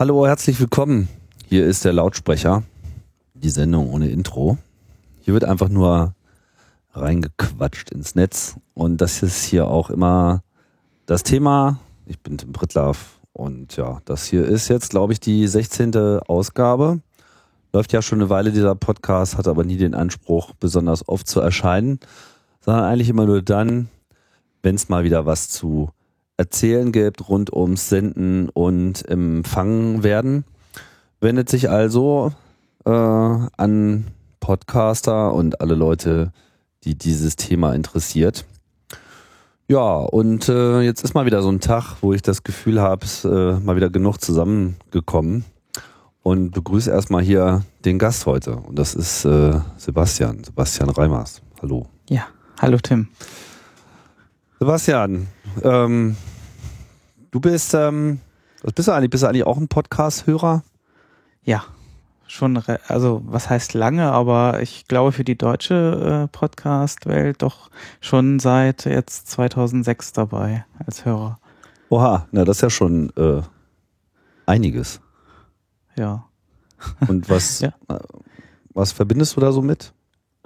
Hallo, herzlich willkommen. Hier ist der Lautsprecher, die Sendung ohne Intro. Hier wird einfach nur reingequatscht ins Netz und das ist hier auch immer das Thema. Ich bin Tim Brittlaff und ja, das hier ist jetzt, glaube ich, die 16. Ausgabe. Läuft ja schon eine Weile dieser Podcast, hat aber nie den Anspruch, besonders oft zu erscheinen, sondern eigentlich immer nur dann, wenn es mal wieder was zu erzählen gibt rund ums Senden und Empfangen werden. Wendet sich also äh, an Podcaster und alle Leute, die dieses Thema interessiert. Ja, und äh, jetzt ist mal wieder so ein Tag, wo ich das Gefühl habe, es äh, mal wieder genug zusammengekommen und begrüße erstmal hier den Gast heute. Und das ist äh, Sebastian, Sebastian Reimers. Hallo. Ja, hallo Tim. Sebastian, ähm, du bist, ähm, was bist du eigentlich? Bist du eigentlich auch ein Podcast-Hörer? Ja, schon, also was heißt lange, aber ich glaube für die deutsche äh, Podcast-Welt doch schon seit jetzt 2006 dabei als Hörer. Oha, na das ist ja schon äh, einiges. Ja. Und was, ja. Äh, was verbindest du da so mit?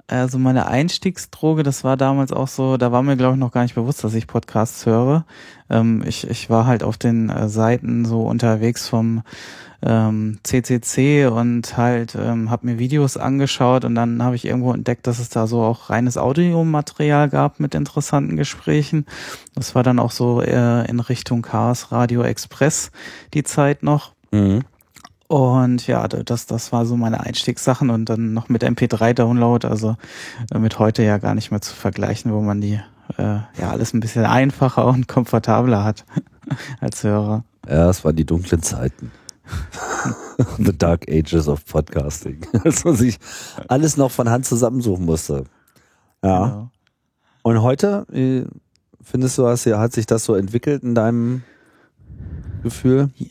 Also meine Einstiegsdroge, das war damals auch so, da war mir glaube ich noch gar nicht bewusst, dass ich Podcasts höre. Ähm, ich, ich war halt auf den äh, Seiten so unterwegs vom ähm, CCC und halt ähm, habe mir Videos angeschaut und dann habe ich irgendwo entdeckt, dass es da so auch reines Audiomaterial gab mit interessanten Gesprächen. Das war dann auch so äh, in Richtung Chaos Radio Express die Zeit noch. Mhm. Und ja, das, das war so meine Einstiegssachen und dann noch mit MP3-Download, also äh, mit heute ja gar nicht mehr zu vergleichen, wo man die äh, ja alles ein bisschen einfacher und komfortabler hat als Hörer. Ja, es waren die dunklen Zeiten. The Dark Ages of Podcasting. Als man sich alles noch von Hand zusammensuchen musste. Ja. Genau. Und heute, findest du, hat sich das so entwickelt in deinem Gefühl? Ja.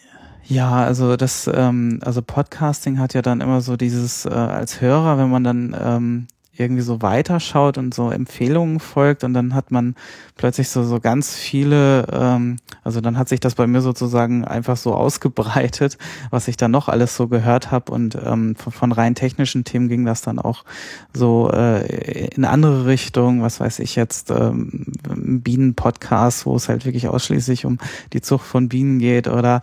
Ja, also das, ähm, also Podcasting hat ja dann immer so dieses äh, als Hörer, wenn man dann ähm, irgendwie so weiterschaut und so Empfehlungen folgt und dann hat man plötzlich so so ganz viele, ähm, also dann hat sich das bei mir sozusagen einfach so ausgebreitet, was ich dann noch alles so gehört habe und ähm, von, von rein technischen Themen ging das dann auch so äh, in andere Richtungen, was weiß ich jetzt, ähm, Bienen-Podcast, wo es halt wirklich ausschließlich um die Zucht von Bienen geht oder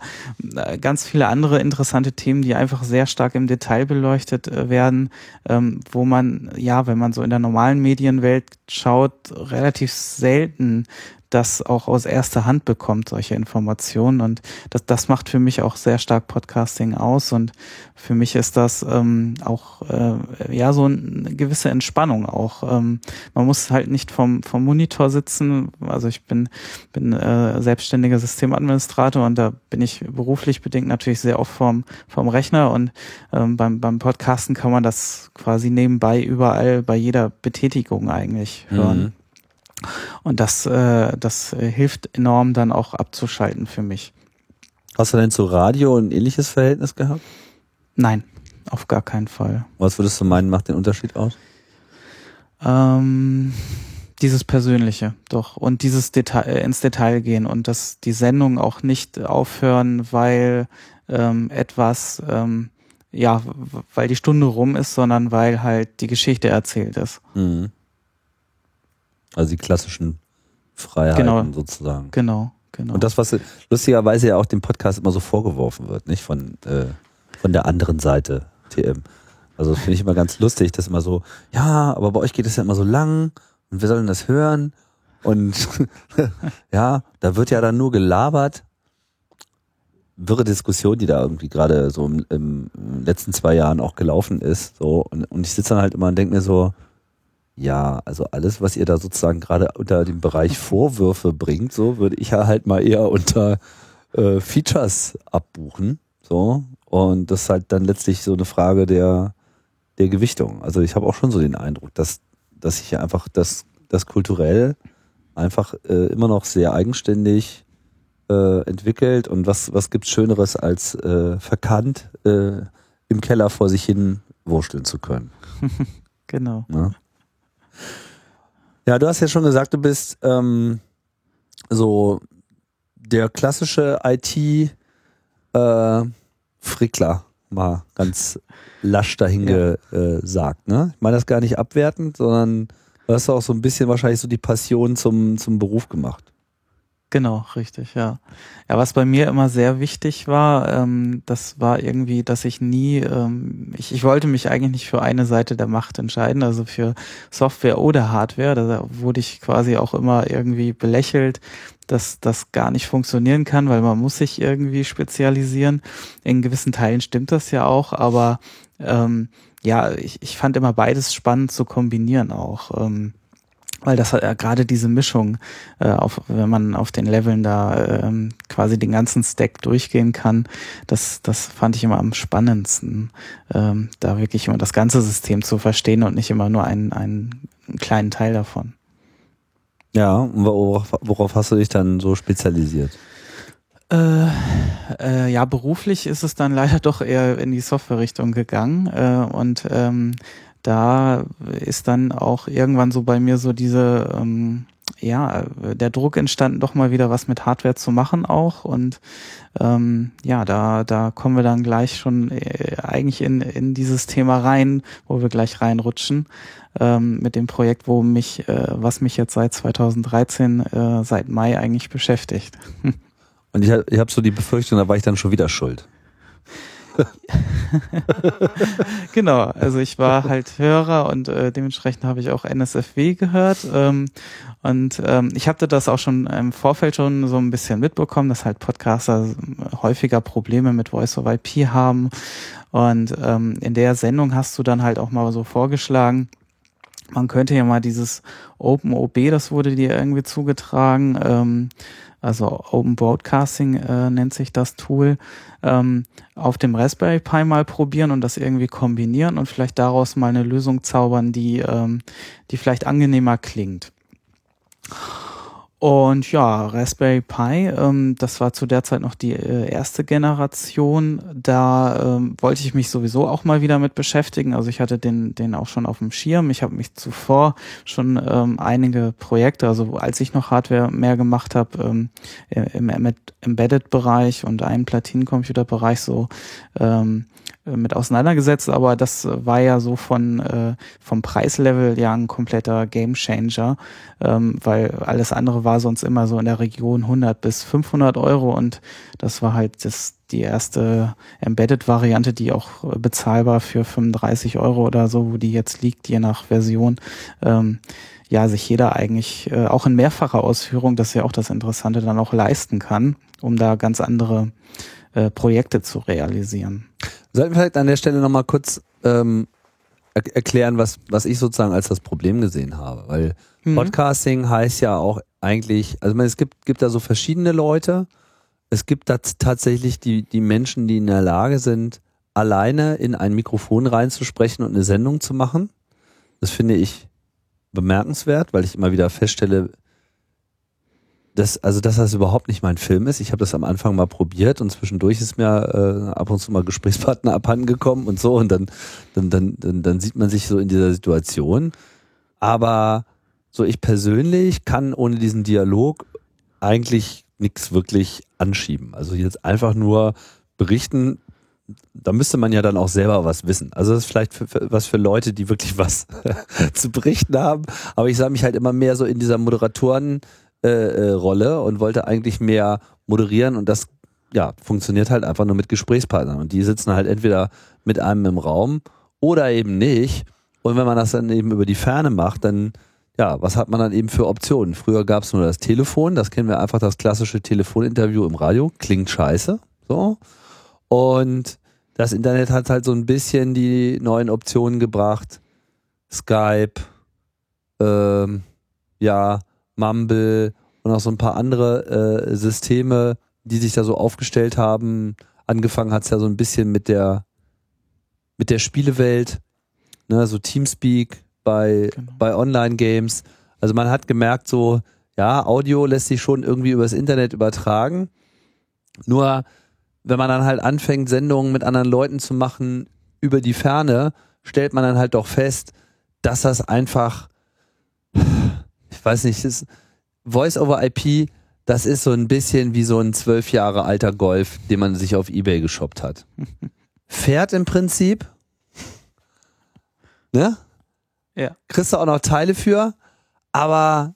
äh, ganz viele andere interessante Themen, die einfach sehr stark im Detail beleuchtet äh, werden, ähm, wo man ja wenn man so in der normalen Medienwelt schaut, relativ selten das auch aus erster Hand bekommt, solche Informationen. Und das, das macht für mich auch sehr stark Podcasting aus. Und für mich ist das ähm, auch äh, ja so eine gewisse Entspannung auch. Ähm, man muss halt nicht vom, vom Monitor sitzen. Also ich bin, bin äh, selbstständiger Systemadministrator und da bin ich beruflich bedingt natürlich sehr oft vom, vom Rechner. Und ähm, beim, beim Podcasten kann man das quasi nebenbei überall bei jeder Betätigung eigentlich hören. Mhm. Und das, äh, das hilft enorm dann auch abzuschalten für mich. Hast du denn zu Radio ein ähnliches Verhältnis gehabt? Nein, auf gar keinen Fall. Was würdest du meinen, macht den Unterschied aus? Ähm, dieses Persönliche, doch. Und dieses Detail, äh, ins Detail gehen und dass die Sendung auch nicht aufhören, weil ähm, etwas, ähm, ja, weil die Stunde rum ist, sondern weil halt die Geschichte erzählt ist. Mhm. Also die klassischen Freiheiten genau. sozusagen. Genau, genau. Und das, was lustigerweise ja auch dem Podcast immer so vorgeworfen wird, nicht von, äh, von der anderen Seite, TM. Also das finde ich immer ganz lustig, dass immer so, ja, aber bei euch geht es ja immer so lang und wir sollen das hören? Und ja, da wird ja dann nur gelabert. Wirre Diskussion, die da irgendwie gerade so im, im, letzten zwei Jahren auch gelaufen ist. So, und, und ich sitze dann halt immer und denke mir so, ja, also alles, was ihr da sozusagen gerade unter dem Bereich Vorwürfe bringt, so würde ich ja halt mal eher unter äh, Features abbuchen. So. Und das ist halt dann letztlich so eine Frage der, der Gewichtung. Also ich habe auch schon so den Eindruck, dass, dass sich ja einfach das, das kulturell einfach äh, immer noch sehr eigenständig äh, entwickelt. Und was, was gibt's Schöneres als äh, verkannt äh, im Keller vor sich hin wursteln zu können? genau. Ja? Ja, du hast ja schon gesagt, du bist ähm, so der klassische IT äh, Frickler mal ganz lasch dahin ja. gesagt. Ne? Ich meine das gar nicht abwertend, sondern du hast auch so ein bisschen wahrscheinlich so die Passion zum, zum Beruf gemacht. Genau, richtig, ja. Ja, was bei mir immer sehr wichtig war, ähm, das war irgendwie, dass ich nie, ähm, ich, ich wollte mich eigentlich nicht für eine Seite der Macht entscheiden, also für Software oder Hardware. Da wurde ich quasi auch immer irgendwie belächelt, dass das gar nicht funktionieren kann, weil man muss sich irgendwie spezialisieren. In gewissen Teilen stimmt das ja auch, aber ähm, ja, ich, ich fand immer beides spannend zu kombinieren auch. Ähm, weil das hat ja gerade diese Mischung, äh, auf, wenn man auf den Leveln da ähm, quasi den ganzen Stack durchgehen kann, das, das fand ich immer am spannendsten, ähm, da wirklich immer das ganze System zu verstehen und nicht immer nur einen, einen kleinen Teil davon. Ja, und worauf, worauf hast du dich dann so spezialisiert? Äh, äh, ja, beruflich ist es dann leider doch eher in die Software-Richtung gegangen äh, und ähm, da ist dann auch irgendwann so bei mir so diese, ähm, ja, der Druck entstanden, doch mal wieder was mit Hardware zu machen auch. Und ähm, ja, da, da kommen wir dann gleich schon äh, eigentlich in, in dieses Thema rein, wo wir gleich reinrutschen. Ähm, mit dem Projekt, wo mich, äh, was mich jetzt seit 2013, äh, seit Mai eigentlich beschäftigt. Und ich, ich habe so die Befürchtung, da war ich dann schon wieder schuld. genau, also ich war halt Hörer und äh, dementsprechend habe ich auch NSFW gehört. Ähm, und ähm, ich hatte das auch schon im Vorfeld schon so ein bisschen mitbekommen, dass halt Podcaster häufiger Probleme mit Voice over IP haben. Und ähm, in der Sendung hast du dann halt auch mal so vorgeschlagen, man könnte ja mal dieses OpenOB, das wurde dir irgendwie zugetragen, ähm, also Open Broadcasting äh, nennt sich das Tool, ähm, auf dem Raspberry Pi mal probieren und das irgendwie kombinieren und vielleicht daraus mal eine Lösung zaubern, die, ähm, die vielleicht angenehmer klingt. Und ja, Raspberry Pi, ähm, das war zu der Zeit noch die äh, erste Generation. Da ähm, wollte ich mich sowieso auch mal wieder mit beschäftigen. Also ich hatte den, den auch schon auf dem Schirm. Ich habe mich zuvor schon ähm, einige Projekte, also als ich noch Hardware mehr gemacht habe, ähm, im, Embedded-Bereich und einem Platinencomputer-Bereich so ähm, äh, mit auseinandergesetzt, aber das war ja so von äh, vom Preislevel ja ein kompletter Gamechanger, ähm, weil alles andere war sonst immer so in der Region 100 bis 500 Euro und das war halt das die erste Embedded-Variante, die auch äh, bezahlbar für 35 Euro oder so, wo die jetzt liegt, je nach Version. Ähm, ja, sich jeder eigentlich äh, auch in mehrfacher Ausführung, das ist ja auch das Interessante, dann auch leisten kann, um da ganz andere äh, Projekte zu realisieren. Sollten wir vielleicht an der Stelle nochmal kurz ähm, er erklären, was, was ich sozusagen als das Problem gesehen habe. Weil mhm. Podcasting heißt ja auch eigentlich, also es gibt, gibt da so verschiedene Leute. Es gibt da tatsächlich die, die Menschen, die in der Lage sind, alleine in ein Mikrofon reinzusprechen und eine Sendung zu machen. Das finde ich bemerkenswert, weil ich immer wieder feststelle, das, also dass das überhaupt nicht mein Film ist. Ich habe das am Anfang mal probiert und zwischendurch ist mir äh, ab und zu mal Gesprächspartner abhandengekommen und so und dann, dann, dann, dann, dann sieht man sich so in dieser Situation. Aber so ich persönlich kann ohne diesen Dialog eigentlich nichts wirklich anschieben. Also jetzt einfach nur berichten, da müsste man ja dann auch selber was wissen. Also das ist vielleicht für, für, was für Leute, die wirklich was zu berichten haben. Aber ich sah mich halt immer mehr so in dieser Moderatoren- äh, äh, Rolle und wollte eigentlich mehr moderieren und das ja funktioniert halt einfach nur mit Gesprächspartnern und die sitzen halt entweder mit einem im Raum oder eben nicht und wenn man das dann eben über die Ferne macht, dann ja, was hat man dann eben für Optionen? Früher gab es nur das Telefon, das kennen wir einfach das klassische Telefoninterview im Radio, klingt scheiße, so und das Internet hat halt so ein bisschen die neuen Optionen gebracht, Skype, ähm, ja Mumble und auch so ein paar andere äh, Systeme, die sich da so aufgestellt haben. Angefangen hat es ja so ein bisschen mit der mit der Spielewelt, ne, so Teamspeak bei, genau. bei Online-Games. Also man hat gemerkt, so, ja, Audio lässt sich schon irgendwie übers Internet übertragen. Nur wenn man dann halt anfängt, Sendungen mit anderen Leuten zu machen über die Ferne, stellt man dann halt doch fest, dass das einfach weiß nicht, ist Voice over IP das ist so ein bisschen wie so ein zwölf Jahre alter Golf, den man sich auf Ebay geshoppt hat. Fährt im Prinzip. Ne? Ja. Kriegst du auch noch Teile für, aber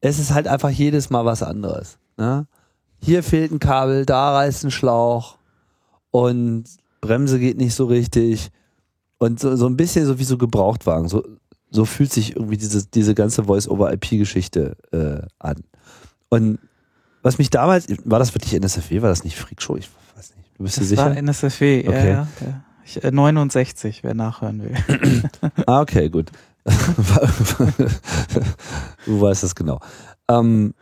es ist halt einfach jedes Mal was anderes. Ne? Hier fehlt ein Kabel, da reißt ein Schlauch und Bremse geht nicht so richtig. Und so, so ein bisschen so wie so Gebrauchtwagen. So, so fühlt sich irgendwie diese, diese ganze Voice-over-IP-Geschichte äh, an. Und was mich damals, war das wirklich NSFW, war das nicht Freakshow? Ich weiß nicht. Du bist dir Das sicher? war NSFW, Okay. ja, ja. ja. Ich, äh, 69, wer nachhören will. Ah, okay, gut. du weißt das genau. Ähm,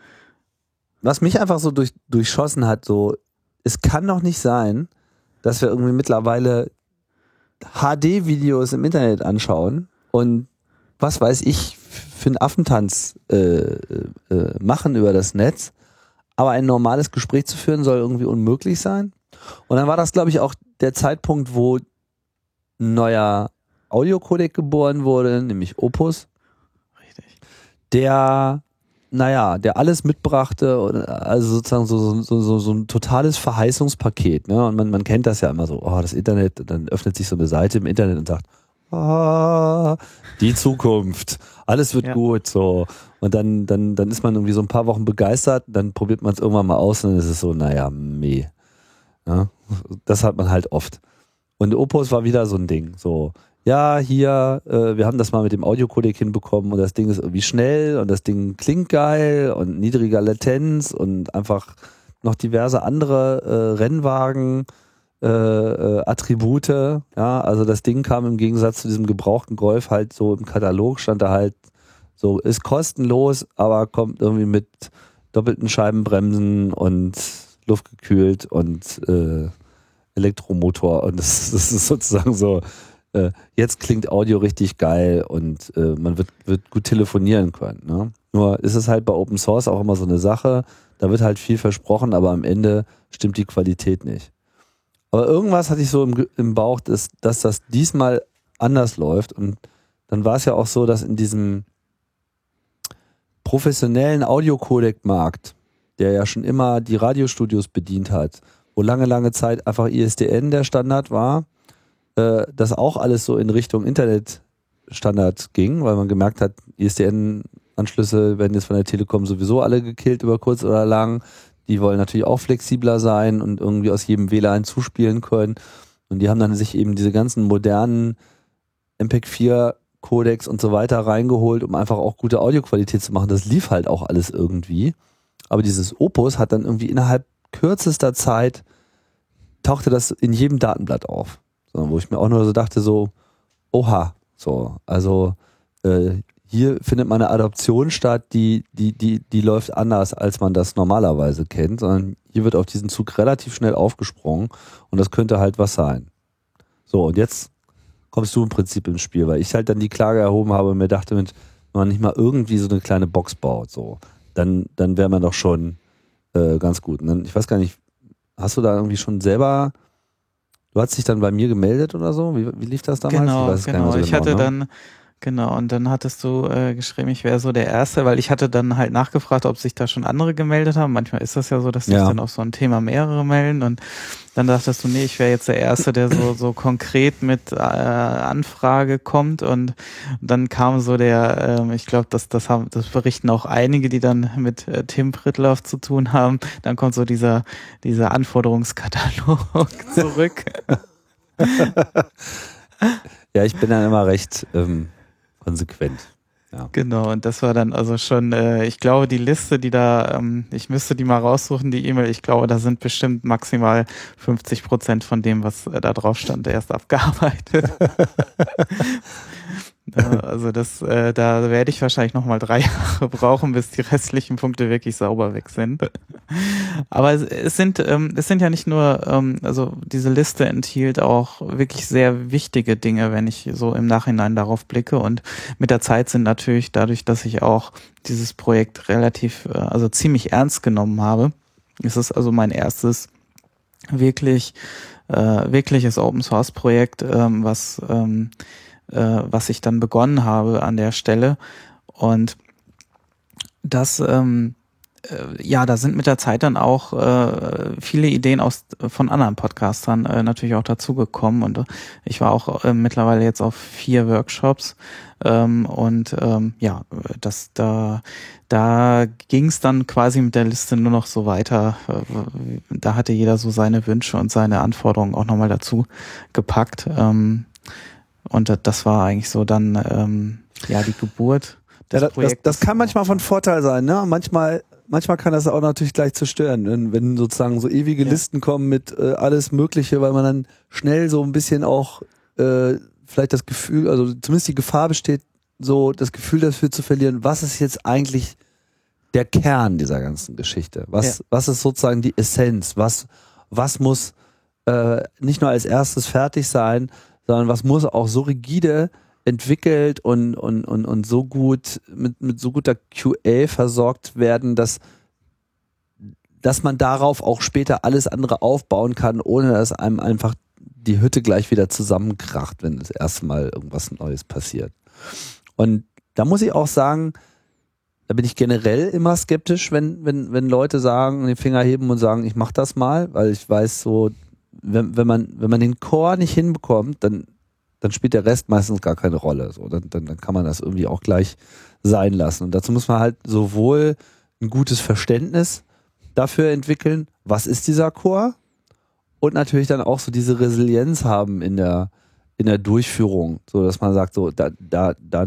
was mich einfach so durch, durchschossen hat, so, es kann doch nicht sein, dass wir irgendwie mittlerweile HD-Videos im Internet anschauen und was weiß ich für einen Affentanz äh, äh, machen über das Netz, aber ein normales Gespräch zu führen soll irgendwie unmöglich sein. Und dann war das, glaube ich, auch der Zeitpunkt, wo ein neuer Audiocodec geboren wurde, nämlich Opus, Richtig. der, naja, der alles mitbrachte, also sozusagen so, so, so, so ein totales Verheißungspaket. Ne? Und man, man kennt das ja immer so, oh, das Internet, dann öffnet sich so eine Seite im Internet und sagt, ah, die Zukunft, alles wird Ja. gut, so. Und dann, dann, dann ist man irgendwie so ein paar Wochen begeistert, dann probiert man es irgendwann mal aus und dann ist es so, naja, meh. Ja? Das hat man halt oft. Und Opus war wieder so ein Ding, so, ja, hier, äh, wir haben das mal mit dem Audiocodec hinbekommen und das Ding ist irgendwie schnell und das Ding klingt geil und niedriger Latenz und einfach noch diverse andere äh, Rennwagen äh, äh, Attribute, ja, also das Ding kam im Gegensatz zu diesem gebrauchten Golf halt so im Katalog stand da halt so, ist kostenlos, aber kommt irgendwie mit doppelten Scheibenbremsen und luftgekühlt und äh, Elektromotor und das, das ist sozusagen so, äh, jetzt klingt Audio richtig geil und äh, man wird, wird gut telefonieren können. Ne? Nur ist es halt bei Open Source auch immer so eine Sache, da wird halt viel versprochen, aber am Ende stimmt die Qualität nicht. Aber irgendwas hatte ich so im, im Bauch, dass, dass das diesmal anders läuft und dann war es ja auch so, dass in diesem professionellen Audiocodec-Markt, der ja schon immer die Radiostudios bedient hat, wo lange, lange Zeit einfach ISDN der Standard war, äh, das auch alles so in Richtung Internetstandard ging, weil man gemerkt hat, ISDN-Anschlüsse werden jetzt von der Telekom sowieso alle gekillt über kurz oder lang. Die wollen natürlich auch flexibler sein und irgendwie aus jedem WLAN zuspielen können. Und die haben dann sich eben diese ganzen modernen MPEG 4 Codecs und so weiter reingeholt, um einfach auch gute Audioqualität zu machen. Das lief halt auch alles irgendwie. Aber dieses Opus hat dann irgendwie innerhalb kürzester Zeit tauchte das in jedem Datenblatt auf. So, wo ich mir auch nur so dachte, so, oha, so, also äh, hier findet man eine Adoption statt, die, die, die, die läuft anders, als man das normalerweise kennt, sondern hier wird auf diesen Zug relativ schnell aufgesprungen und das könnte halt was sein. So, und jetzt kommst du im Prinzip ins Spiel, weil ich halt dann die Klage erhoben habe und mir dachte, wenn man nicht mal irgendwie so eine kleine Box baut, so, dann, dann wäre man doch schon äh, ganz gut. Und dann, ich weiß gar nicht, hast du da irgendwie schon selber, du hast dich dann bei mir gemeldet oder so? Wie, wie lief das damals? Genau, weiß es gar nicht genau. mehr so ich hatte ne? dann, genau, und dann hattest du äh, geschrieben, ich wäre so der Erste, weil ich hatte dann halt nachgefragt, ob sich da schon andere gemeldet haben. Manchmal ist das ja so, dass sich Ja. dann auf so ein Thema mehrere melden und dann dachtest du, nee, ich wäre jetzt der Erste, der so, so konkret mit äh, Anfrage kommt und dann kam so der, ähm, ich glaube, das, das haben, das berichten auch einige, die dann mit äh, Tim Prittloff zu tun haben. Dann kommt so dieser, dieser Anforderungskatalog zurück. Ja, ich bin dann immer recht ähm, konsequent. Genau, und das war dann also schon, äh, ich glaube, die Liste, die da, ähm, ich müsste die mal raussuchen, die E-Mail, ich glaube, da sind bestimmt maximal 50 Prozent von dem, was äh, da drauf stand, erst abgearbeitet. Also das, äh, da werde ich wahrscheinlich nochmal drei Jahre brauchen, bis die restlichen Punkte wirklich sauber weg sind. Aber es, es sind, ähm, es sind ja nicht nur, ähm, also diese Liste enthielt auch wirklich sehr wichtige Dinge, wenn ich so im Nachhinein darauf blicke. Und mit der Zeit sind natürlich dadurch, dass ich auch dieses Projekt relativ, äh, also ziemlich ernst genommen habe, ist es also mein erstes wirklich, äh, wirkliches Open Source Projekt, ähm, was, ähm, äh, was ich dann begonnen habe an der Stelle. Und Das ähm, äh, ja, da sind mit der Zeit dann auch äh, viele Ideen aus von anderen Podcastern äh, natürlich auch dazugekommen und äh, ich war auch äh, mittlerweile jetzt auf vier Workshops ähm, und ähm, ja, das da da ging es dann quasi mit der Liste nur noch so weiter. Äh, da hatte jeder so seine Wünsche und seine Anforderungen auch nochmal dazu gepackt ähm, und das war eigentlich so dann ähm, ja die Geburt. Ja, das, das, das kann manchmal von Vorteil sein, ne? Manchmal manchmal kann das auch natürlich gleich zerstören, wenn, wenn sozusagen so ewige ja. Listen kommen mit äh, alles Mögliche, weil man dann schnell so ein bisschen auch äh, vielleicht das Gefühl, also zumindest die Gefahr besteht, so das Gefühl dafür zu verlieren, was ist jetzt eigentlich der Kern dieser ganzen Geschichte? Was, ja. was ist sozusagen die Essenz? Was, was muss äh, nicht nur als erstes fertig sein, sondern was muss auch so rigide entwickelt und, und, und, und so gut, mit, mit so guter QA versorgt werden, dass, dass man darauf auch später alles andere aufbauen kann, ohne dass einem einfach die Hütte gleich wieder zusammenkracht, wenn das erste Mal irgendwas Neues passiert. Und da muss ich auch sagen, da bin ich generell immer skeptisch, wenn, wenn, wenn Leute sagen, den Finger heben und sagen, ich mach das mal, weil ich weiß so, wenn, wenn man, wenn man den Core nicht hinbekommt, dann dann spielt der Rest meistens gar keine Rolle. So, dann, dann, dann kann man das irgendwie auch gleich sein lassen. Und dazu muss man halt sowohl ein gutes Verständnis dafür entwickeln, was ist dieser Chor, und natürlich dann auch so diese Resilienz haben in der, in der Durchführung, so dass man sagt, so, da, da, da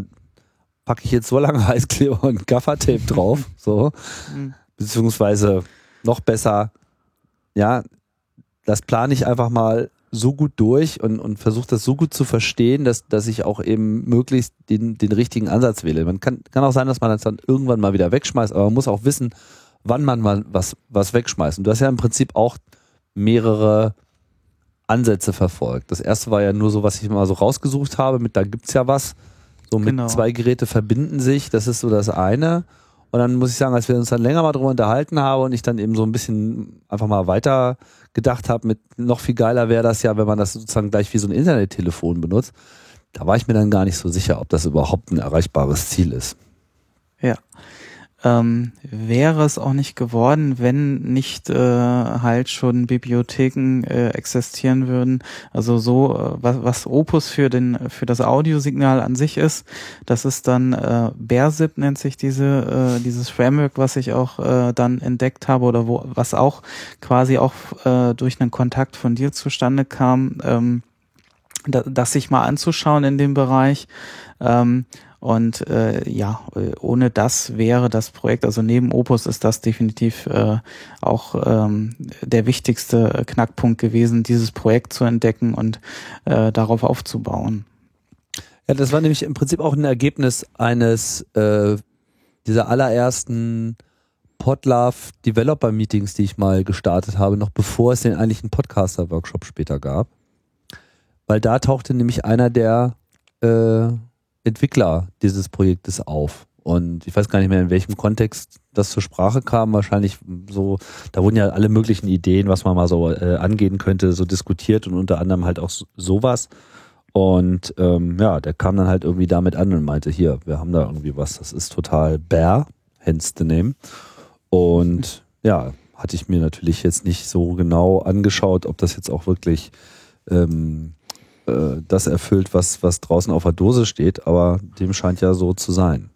packe ich jetzt so lange Heißkleber und Gaffertape drauf, so, mhm. beziehungsweise noch besser, ja, das plane ich einfach mal so gut durch und, und versuche das so gut zu verstehen, dass, dass ich auch eben möglichst den, den richtigen Ansatz wähle. Man kann, kann auch sein, dass man das dann irgendwann mal wieder wegschmeißt, aber man muss auch wissen, wann man mal was, was wegschmeißt. Und du hast ja im Prinzip auch mehrere Ansätze verfolgt. Das erste war ja nur so, was ich mal so rausgesucht habe, mit da gibt's ja was. So mit genau. zwei Geräte verbinden sich, das ist so das eine. Und dann muss ich sagen, als wir uns dann länger mal drüber unterhalten haben und ich dann eben so ein bisschen einfach mal weiter gedacht habe, mit noch viel geiler wäre das ja, wenn man das sozusagen gleich wie so ein Internettelefon benutzt. Da war ich mir dann gar nicht so sicher, ob das überhaupt ein erreichbares Ziel ist. Ja. Ähm, wäre es auch nicht geworden, wenn nicht äh, halt schon Bibliotheken äh, existieren würden. Also so, äh, was, was Opus für den für das Audiosignal an sich ist, das ist dann äh, BearZip nennt sich diese äh, dieses Framework, was ich auch äh, dann entdeckt habe oder wo was auch quasi auch äh, durch einen Kontakt von dir zustande kam. Ähm, das sich mal anzuschauen in dem Bereich. Ähm, und äh, ja, ohne das wäre das Projekt, also neben Opus ist das definitiv äh, auch ähm, der wichtigste Knackpunkt gewesen, dieses Projekt zu entdecken und äh, darauf aufzubauen. Ja, das war nämlich im Prinzip auch ein Ergebnis eines äh, dieser allerersten Podlove Developer Meetings, die ich mal gestartet habe, noch bevor es den eigentlichen Podcaster Workshop später gab. Weil da tauchte nämlich einer der äh, Entwickler dieses Projektes auf. Und ich weiß gar nicht mehr, in welchem Kontext das zur Sprache kam. Wahrscheinlich so, da wurden ja alle möglichen Ideen, was man mal so äh, angehen könnte, so diskutiert und unter anderem halt auch sowas. Und ähm, ja, der kam dann halt irgendwie damit an und meinte, hier, wir haben da irgendwie was, das ist total bare, hence the name. Und ja, hatte ich mir natürlich jetzt nicht so genau angeschaut, ob das jetzt auch wirklich ähm, äh, das erfüllt, was, was draußen auf der Dose steht, aber dem scheint ja so zu sein.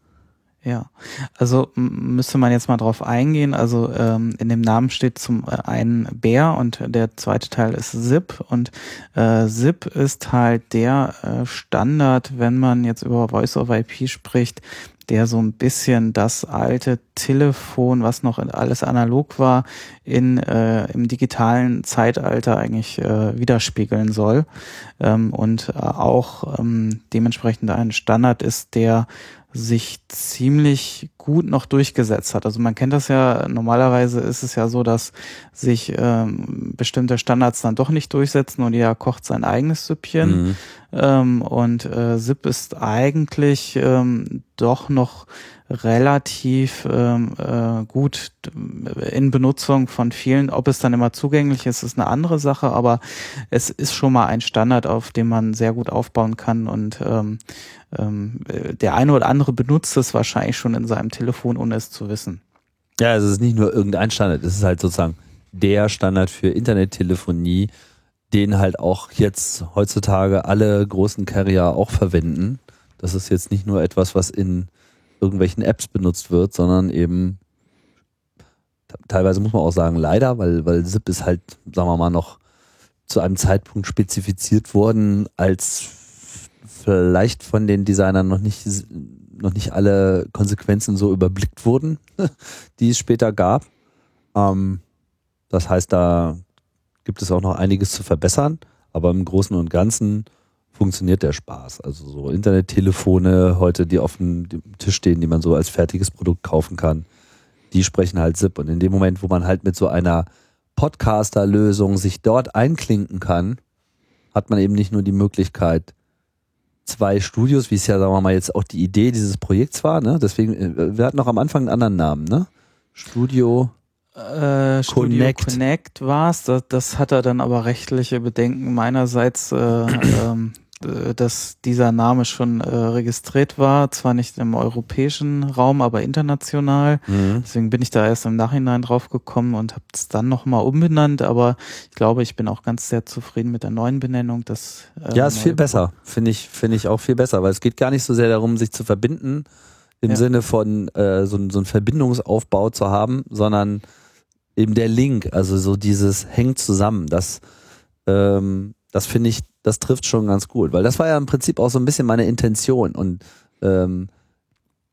Ja, also müsste man jetzt mal drauf eingehen. Also ähm, in dem Namen steht zum äh, einen Bär und der zweite Teil ist Zip und äh, Zip ist halt der äh, Standard, wenn man jetzt über Voice over IP spricht, der so ein bisschen das alte Telefon, was noch alles analog war, in äh, im digitalen Zeitalter eigentlich äh, widerspiegeln soll. Ähm, und äh, auch ähm, dementsprechend ein Standard ist, der sich ziemlich gut noch durchgesetzt hat. Also man kennt das ja, normalerweise ist es ja so, dass sich ähm, bestimmte Standards dann doch nicht durchsetzen und jeder kocht sein eigenes Süppchen. Mhm. Ähm, und äh, SIP ist eigentlich ähm, doch noch relativ ähm, äh, gut in Benutzung von vielen. Ob es dann immer zugänglich ist, ist eine andere Sache, aber es ist schon mal ein Standard, auf dem man sehr gut aufbauen kann und ähm, ähm, äh, der eine oder andere benutzt es wahrscheinlich schon in seinem Telefon, ohne es zu wissen. Ja, es ist nicht nur irgendein Standard, es ist halt sozusagen der Standard für Internettelefonie, den halt auch jetzt heutzutage alle großen Carrier auch verwenden. Das ist jetzt nicht nur etwas, was in irgendwelchen Apps benutzt wird, sondern eben teilweise muss man auch sagen, leider, weil, weil SIP ist halt, sagen wir mal, noch zu einem Zeitpunkt spezifiziert worden, als vielleicht von den Designern noch nicht, noch nicht alle Konsequenzen so überblickt wurden, die es später gab. Ähm, das heißt, da gibt es auch noch einiges zu verbessern, aber im Großen und Ganzen funktioniert der Spaß. Also so Internettelefone heute, die auf dem Tisch stehen, die man so als fertiges Produkt kaufen kann, die sprechen halt SIP. Und in dem Moment, wo man halt mit so einer Podcaster-Lösung sich dort einklinken kann, hat man eben nicht nur die Möglichkeit, zwei Studios, wie es ja, sagen wir mal, jetzt auch die Idee dieses Projekts war, ne? Deswegen, äh, wir hatten noch am Anfang einen anderen Namen, ne? Studio. Äh, Studio Connect, Connect war es. Das, das hat er dann aber rechtliche Bedenken meinerseits äh, ähm, äh, dass dieser Name schon äh, registriert war, zwar nicht im europäischen Raum, aber international. Mhm. Deswegen bin ich da erst im Nachhinein drauf gekommen und habe es dann nochmal umbenannt, aber ich glaube, ich bin auch ganz sehr zufrieden mit der neuen Benennung. Das, äh, ja, ist viel besser, finde ich, finde ich auch viel besser, weil es geht gar nicht so sehr darum, sich zu verbinden, im ja. Sinne von äh, so, so einen Verbindungsaufbau zu haben, sondern eben der Link, also so dieses hängt zusammen, das ähm, das finde ich, das trifft schon ganz gut, weil das war ja im Prinzip auch so ein bisschen meine Intention und ähm,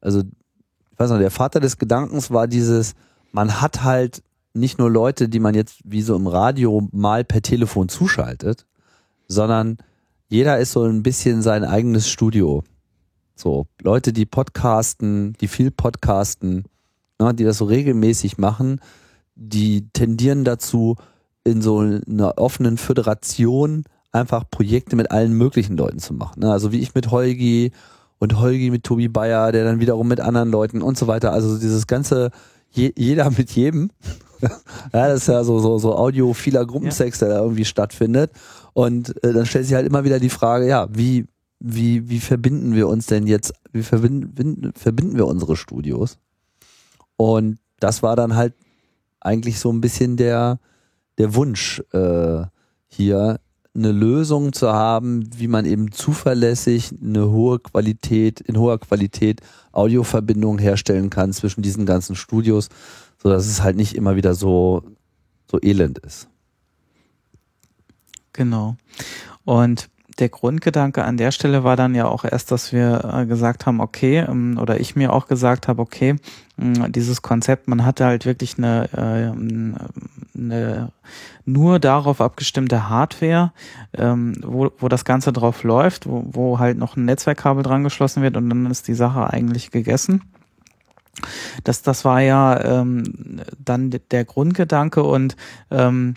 also ich weiß noch, der Vater des Gedankens war dieses, man hat halt nicht nur Leute, die man jetzt wie so im Radio mal per Telefon zuschaltet, sondern jeder ist so ein bisschen sein eigenes Studio. So, Leute, die podcasten, die viel podcasten, ne, die das so regelmäßig machen, die tendieren dazu, in so einer offenen Föderation einfach Projekte mit allen möglichen Leuten zu machen. Ne? Also wie ich mit Holgi und Holgi mit Tobi Bayer, der dann wiederum mit anderen Leuten und so weiter. Also dieses ganze je, jeder mit jedem. ja, das ist ja so so so audiophiler Gruppensex, der da irgendwie stattfindet. Und äh, dann stellt sich halt immer wieder die Frage, ja, wie wie wie verbinden wir uns denn jetzt? Wie verbinden verbinden wir unsere Studios? Und das war dann halt eigentlich so ein bisschen der der Wunsch äh, hier eine Lösung zu haben, wie man eben zuverlässig eine hohe Qualität, in hoher Qualität Audioverbindungen herstellen kann zwischen diesen ganzen Studios, so dass es halt nicht immer wieder so, so elend ist. Genau. Und der Grundgedanke an der Stelle war dann ja auch erst, dass wir äh, gesagt haben, okay, ähm, oder ich mir auch gesagt habe, okay, dieses Konzept, man hatte halt wirklich eine, äh, eine nur darauf abgestimmte Hardware, ähm, wo, wo das Ganze drauf läuft, wo, wo halt noch ein Netzwerkkabel dran geschlossen wird und dann ist die Sache eigentlich gegessen. Das, das war ja ähm, dann der Grundgedanke und ähm,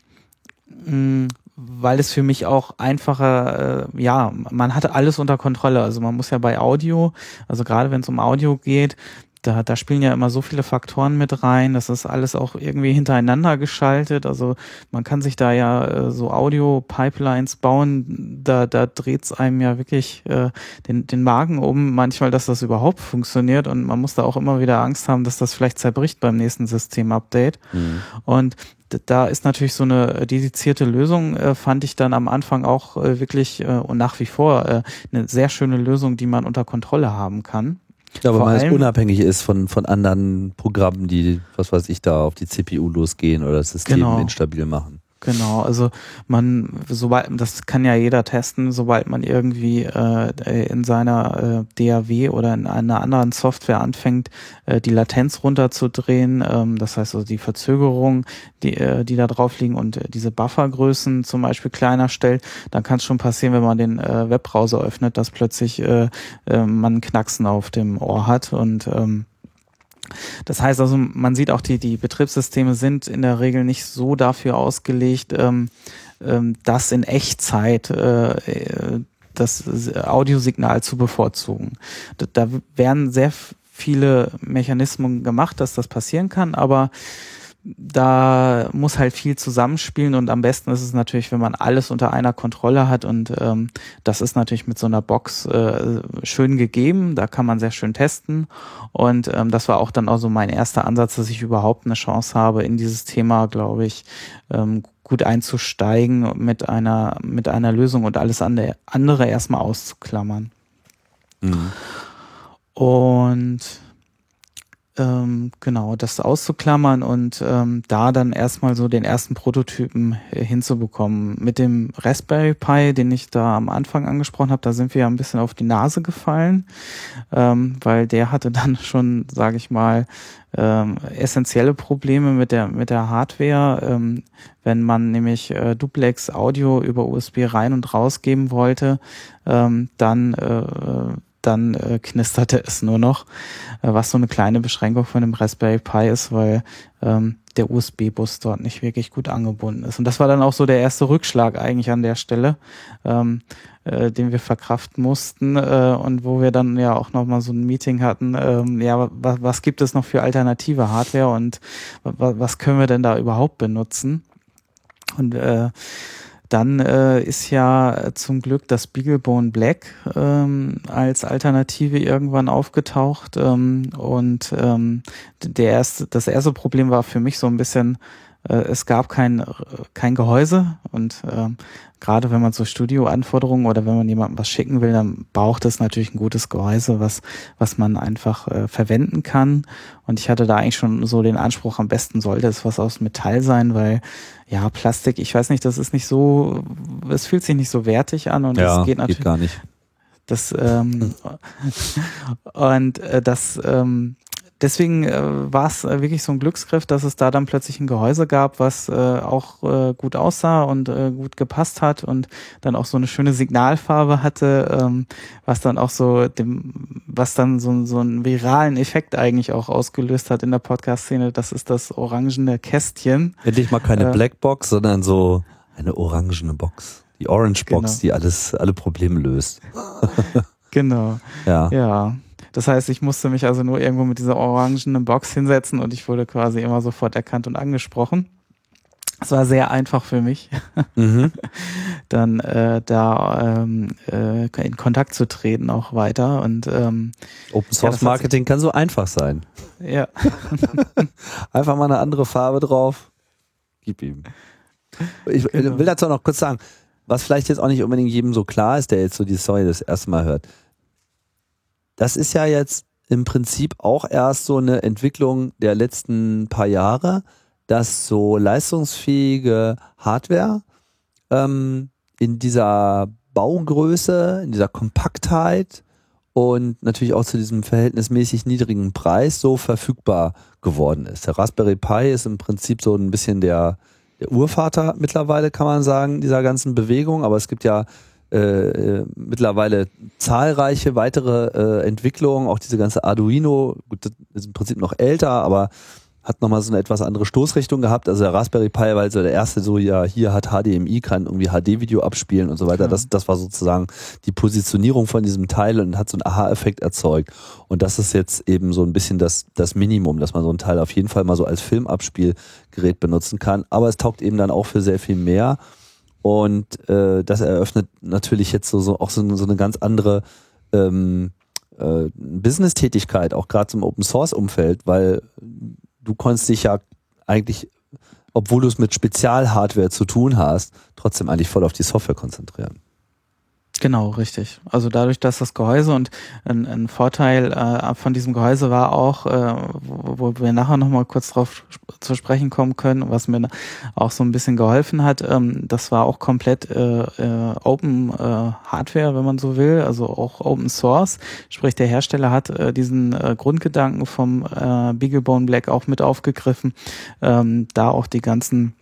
weil es für mich auch einfacher, äh, ja, man hatte alles unter Kontrolle. Also man muss ja bei Audio, also gerade wenn es um Audio geht, da, da spielen ja immer so viele Faktoren mit rein, das ist alles auch irgendwie hintereinander geschaltet. Also man kann sich da ja äh, so Audio-Pipelines bauen, da, da dreht's einem ja wirklich äh, den, den Magen um, manchmal, dass das überhaupt funktioniert und man muss da auch immer wieder Angst haben, dass das vielleicht zerbricht beim nächsten System-Update. Mhm. Und da ist natürlich so eine dedizierte Lösung, äh, fand ich dann am Anfang auch äh, wirklich äh, und nach wie vor äh, eine sehr schöne Lösung, die man unter Kontrolle haben kann. Ja, aber man es unabhängig ist von, von anderen Programmen, die, was weiß ich, da auf die CPU losgehen oder das System genau. instabil machen. Genau, also man, sobald, das kann ja jeder testen, sobald man irgendwie äh, in seiner äh, DAW oder in einer anderen Software anfängt, äh, die Latenz runterzudrehen, ähm, das heißt also die Verzögerung, die, äh, die da drauf liegen und äh, diese Buffergrößen zum Beispiel kleiner stellt, dann kann es schon passieren, wenn man den äh, Webbrowser öffnet, dass plötzlich äh, äh, man Knacksen auf dem Ohr hat und ähm, das heißt also, man sieht auch, die, die Betriebssysteme sind in der Regel nicht so dafür ausgelegt, ähm, ähm, das in Echtzeit äh, das Audiosignal zu bevorzugen. Da, da werden sehr viele Mechanismen gemacht, dass das passieren kann, aber da muss halt viel zusammenspielen und am besten ist es natürlich, wenn man alles unter einer Kontrolle hat und ähm, das ist natürlich mit so einer Box äh, schön gegeben, da kann man sehr schön testen und ähm, das war auch dann auch so mein erster Ansatz, dass ich überhaupt eine Chance habe, in dieses Thema, glaube ich, ähm, gut einzusteigen mit einer mit einer Lösung und alles andere erstmal auszuklammern. Mhm. Und ähm, genau, das auszuklammern und ähm, da dann erstmal so den ersten Prototypen äh, hinzubekommen. Mit dem Raspberry Pi, den ich da am Anfang angesprochen habe, da sind wir ja ein bisschen auf die Nase gefallen, ähm, weil der hatte dann schon, sage ich mal, ähm, essentielle Probleme mit der mit der Hardware, ähm, wenn man nämlich äh, Duplex Audio über USB rein und raus geben wollte, ähm, dann äh, dann äh, knisterte es nur noch, äh, was so eine kleine Beschränkung von dem Raspberry Pi ist, weil ähm, der USB-Bus dort nicht wirklich gut angebunden ist. Und das war dann auch so der erste Rückschlag eigentlich an der Stelle, ähm, äh, den wir verkraften mussten äh, und wo wir dann ja auch nochmal so ein Meeting hatten, ähm, ja, was, was gibt es noch für alternative Hardware und was können wir denn da überhaupt benutzen? Und äh, dann äh, ist ja äh, zum Glück das Beaglebone Black ähm, als Alternative irgendwann aufgetaucht. Ähm, und ähm, der erste, das erste Problem war für mich so ein bisschen, es gab kein, kein Gehäuse und äh, gerade wenn man so Studioanforderungen oder wenn man jemandem was schicken will, dann braucht es natürlich ein gutes Gehäuse, was, was man einfach äh, verwenden kann. Und ich hatte da eigentlich schon so den Anspruch, am besten sollte es was aus Metall sein, weil ja, Plastik, ich weiß nicht, das ist nicht so, es fühlt sich nicht so wertig an und ja, das geht natürlich. Geht gar nicht. Das ähm, und äh, das ähm, deswegen äh, war es äh, wirklich so ein Glücksgriff, dass es da dann plötzlich ein Gehäuse gab, was äh, auch äh, gut aussah und äh, gut gepasst hat und dann auch so eine schöne Signalfarbe hatte, ähm, was dann auch so dem, was dann so, so einen viralen Effekt eigentlich auch ausgelöst hat in der Podcast-Szene. Das ist das orangene Kästchen. Endlich mal keine äh, Blackbox, sondern so eine orangene Box. Die Orange Box, genau. die alles, alle Probleme löst. genau. Ja. Ja. Das heißt, ich musste mich also nur irgendwo mit dieser orangenen Box hinsetzen und ich wurde quasi immer sofort erkannt und angesprochen. Es war sehr einfach für mich, mhm. dann äh, da ähm, äh, in Kontakt zu treten auch weiter und ähm, Open Source ja, Marketing kann so einfach sein. Ja. Einfach mal eine andere Farbe drauf. Gib ihm. Ich genau. will dazu noch kurz sagen, was vielleicht jetzt auch nicht unbedingt jedem so klar ist, der jetzt so die Story das erste Mal hört das ist ja jetzt im Prinzip auch erst so eine Entwicklung der letzten paar Jahre, dass so leistungsfähige Hardware ähm, in dieser Baugröße, in dieser Kompaktheit und natürlich auch zu diesem verhältnismäßig niedrigen Preis so verfügbar geworden ist. Der Raspberry Pi ist im Prinzip so ein bisschen der, der Urvater mittlerweile, kann man sagen, dieser ganzen Bewegung, aber es gibt ja äh, mittlerweile zahlreiche weitere äh, Entwicklungen, auch diese ganze Arduino, gut, das ist im Prinzip noch älter, aber hat nochmal so eine etwas andere Stoßrichtung gehabt. Also der Raspberry Pi war also der erste so, ja, hier hat HDMI, kann irgendwie HD-Video abspielen und so weiter. Ja. Das, das war sozusagen die Positionierung von diesem Teil und hat so einen Aha-Effekt erzeugt. Und das ist jetzt eben so ein bisschen das, das Minimum, dass man so ein Teil auf jeden Fall mal so als Filmabspielgerät benutzen kann. Aber es taugt eben dann auch für sehr viel mehr. Und äh, das eröffnet natürlich jetzt so, so auch so, so eine ganz andere ähm, äh, Business-Tätigkeit, auch gerade zum Open-Source-Umfeld, weil du konntest dich ja eigentlich, obwohl du es mit Spezialhardware zu tun hast, trotzdem eigentlich voll auf die Software konzentrieren. Genau, richtig. Also dadurch, dass das Gehäuse und ein, ein Vorteil äh, von diesem Gehäuse war auch, äh, wo, wo wir nachher nochmal kurz drauf zu sprechen kommen können, was mir auch so ein bisschen geholfen hat, ähm, das war auch komplett äh, äh, Open äh, Hardware, wenn man so will, also auch Open Source. Sprich, der Hersteller hat äh, diesen äh, Grundgedanken vom äh, Beaglebone Black auch mit aufgegriffen, ähm, da auch die ganzen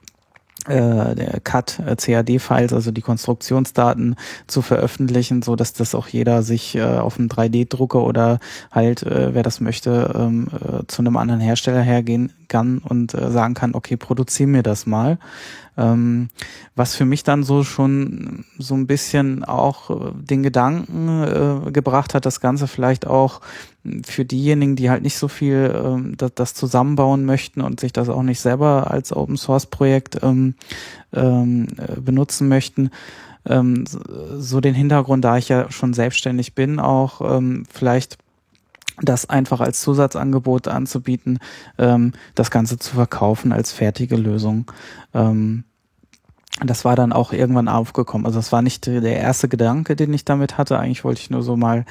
äh, der CAD äh, CAD-Files, also die Konstruktionsdaten zu veröffentlichen, so dass das auch jeder sich äh, auf einem 3D-Drucker oder halt, äh, wer das möchte, ähm, äh, zu einem anderen Hersteller hergehen kann und äh, sagen kann, okay, produziere mir das mal. Ähm, was für mich dann so schon so ein bisschen auch äh, den Gedanken äh, gebracht hat, das Ganze vielleicht auch für diejenigen, die halt nicht so viel ähm, das, das, zusammenbauen möchten und sich das auch nicht selber als Open Source Projekt ähm, ähm, äh, benutzen möchten, ähm, so den Hintergrund, da ich ja schon selbstständig bin, auch ähm, vielleicht das einfach als Zusatzangebot anzubieten, ähm, das Ganze zu verkaufen als fertige Lösung. Ähm, das war dann auch irgendwann aufgekommen. Also das war nicht der erste Gedanke, den ich damit hatte. Eigentlich wollte ich nur so mal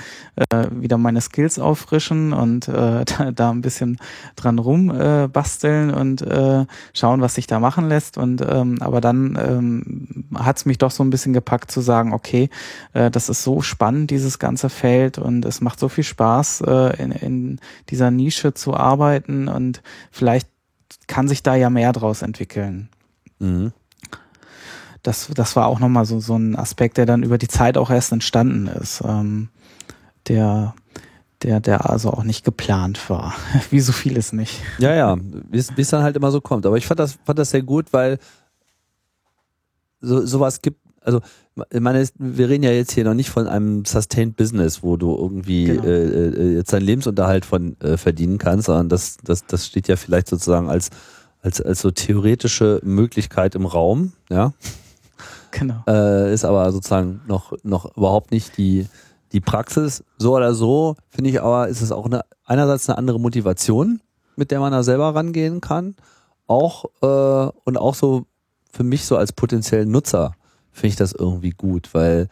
äh, wieder meine Skills auffrischen und äh, da, da ein bisschen dran rumbasteln äh, und äh, schauen, was sich da machen lässt. Und ähm, aber dann ähm, hat es mich doch so ein bisschen gepackt zu sagen, okay, äh, das ist so spannend, dieses ganze Feld und es macht so viel Spaß, äh, in, in dieser Nische zu arbeiten und vielleicht kann sich da ja mehr draus entwickeln. Mhm das, das war auch nochmal so, so ein Aspekt, der dann über die Zeit auch erst entstanden ist, ähm, der, der, der also auch nicht geplant war, wie so vieles nicht. Ja, ja, wie es dann halt immer so kommt. Aber ich fand das, fand das sehr gut, weil so sowas gibt, also ich meine, wir reden ja jetzt hier noch nicht von einem Sustained Business, wo du irgendwie genau. äh, äh jetzt deinen Lebensunterhalt von äh, verdienen kannst, sondern das, das, das steht ja vielleicht sozusagen als, als, als so theoretische Möglichkeit im Raum, ja. Genau. Äh, ist aber sozusagen noch, noch überhaupt nicht die, die Praxis. So oder so, finde ich aber, ist es auch eine, einerseits eine andere Motivation, mit der man da selber rangehen kann. Auch, äh, und auch so für mich so als potenziellen Nutzer finde ich das irgendwie gut, weil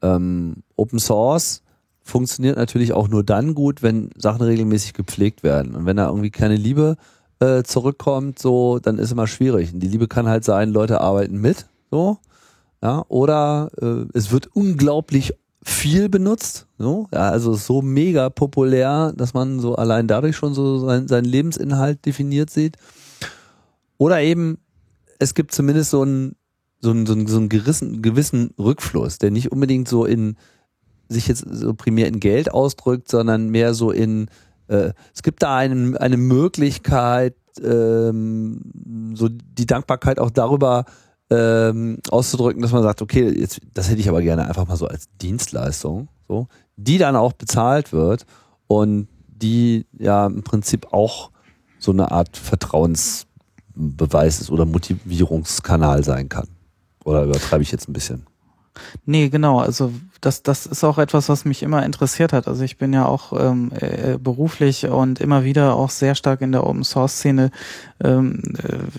ähm, Open Source funktioniert natürlich auch nur dann gut, wenn Sachen regelmäßig gepflegt werden. Und wenn da irgendwie keine Liebe äh, zurückkommt, so, dann ist immer schwierig. Und die Liebe kann halt sein, Leute arbeiten mit, so. Ja, oder äh, es wird unglaublich viel benutzt, so, ja, also so mega populär, dass man so allein dadurch schon so sein, seinen Lebensinhalt definiert sieht. Oder eben, es gibt zumindest so einen, so einen, so einen, so einen gewissen, gewissen Rückfluss, der nicht unbedingt so in sich jetzt so primär in Geld ausdrückt, sondern mehr so in äh, es gibt da einen, eine Möglichkeit, ähm, so die Dankbarkeit auch darüber ähm, auszudrücken, dass man sagt, okay, jetzt, das hätte ich aber gerne einfach mal so als Dienstleistung, so, die dann auch bezahlt wird und die ja im Prinzip auch so eine Art Vertrauensbeweis ist oder Motivierungskanal sein kann. Oder übertreibe ich jetzt ein bisschen? Nee, genau. Also das, das ist auch etwas, was mich immer interessiert hat. Also ich bin ja auch ähm, äh, beruflich und immer wieder auch sehr stark in der Open Source Szene ähm,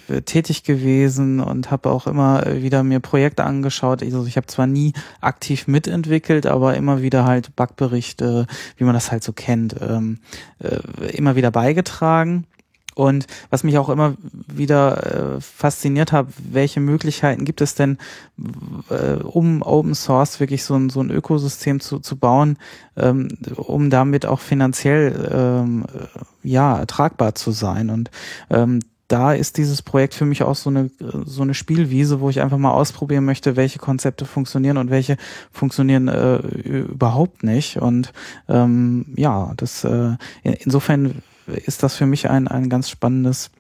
äh, tätig gewesen und habe auch immer wieder mir Projekte angeschaut. Also ich habe zwar nie aktiv mitentwickelt, aber immer wieder halt Bugberichte, wie man das halt so kennt, ähm, äh, immer wieder beigetragen. Und was mich auch immer wieder äh, fasziniert hat, welche Möglichkeiten gibt es denn, äh, um Open Source wirklich so ein, so ein Ökosystem zu, zu bauen, ähm, um damit auch finanziell ähm, äh, ja tragbar zu sein. Und ähm, da ist dieses Projekt für mich auch so eine so eine Spielwiese, wo ich einfach mal ausprobieren möchte, welche Konzepte funktionieren und welche funktionieren äh, überhaupt nicht. Und ähm, ja, das äh, insofern ist das für mich ein, ein ganz spannendes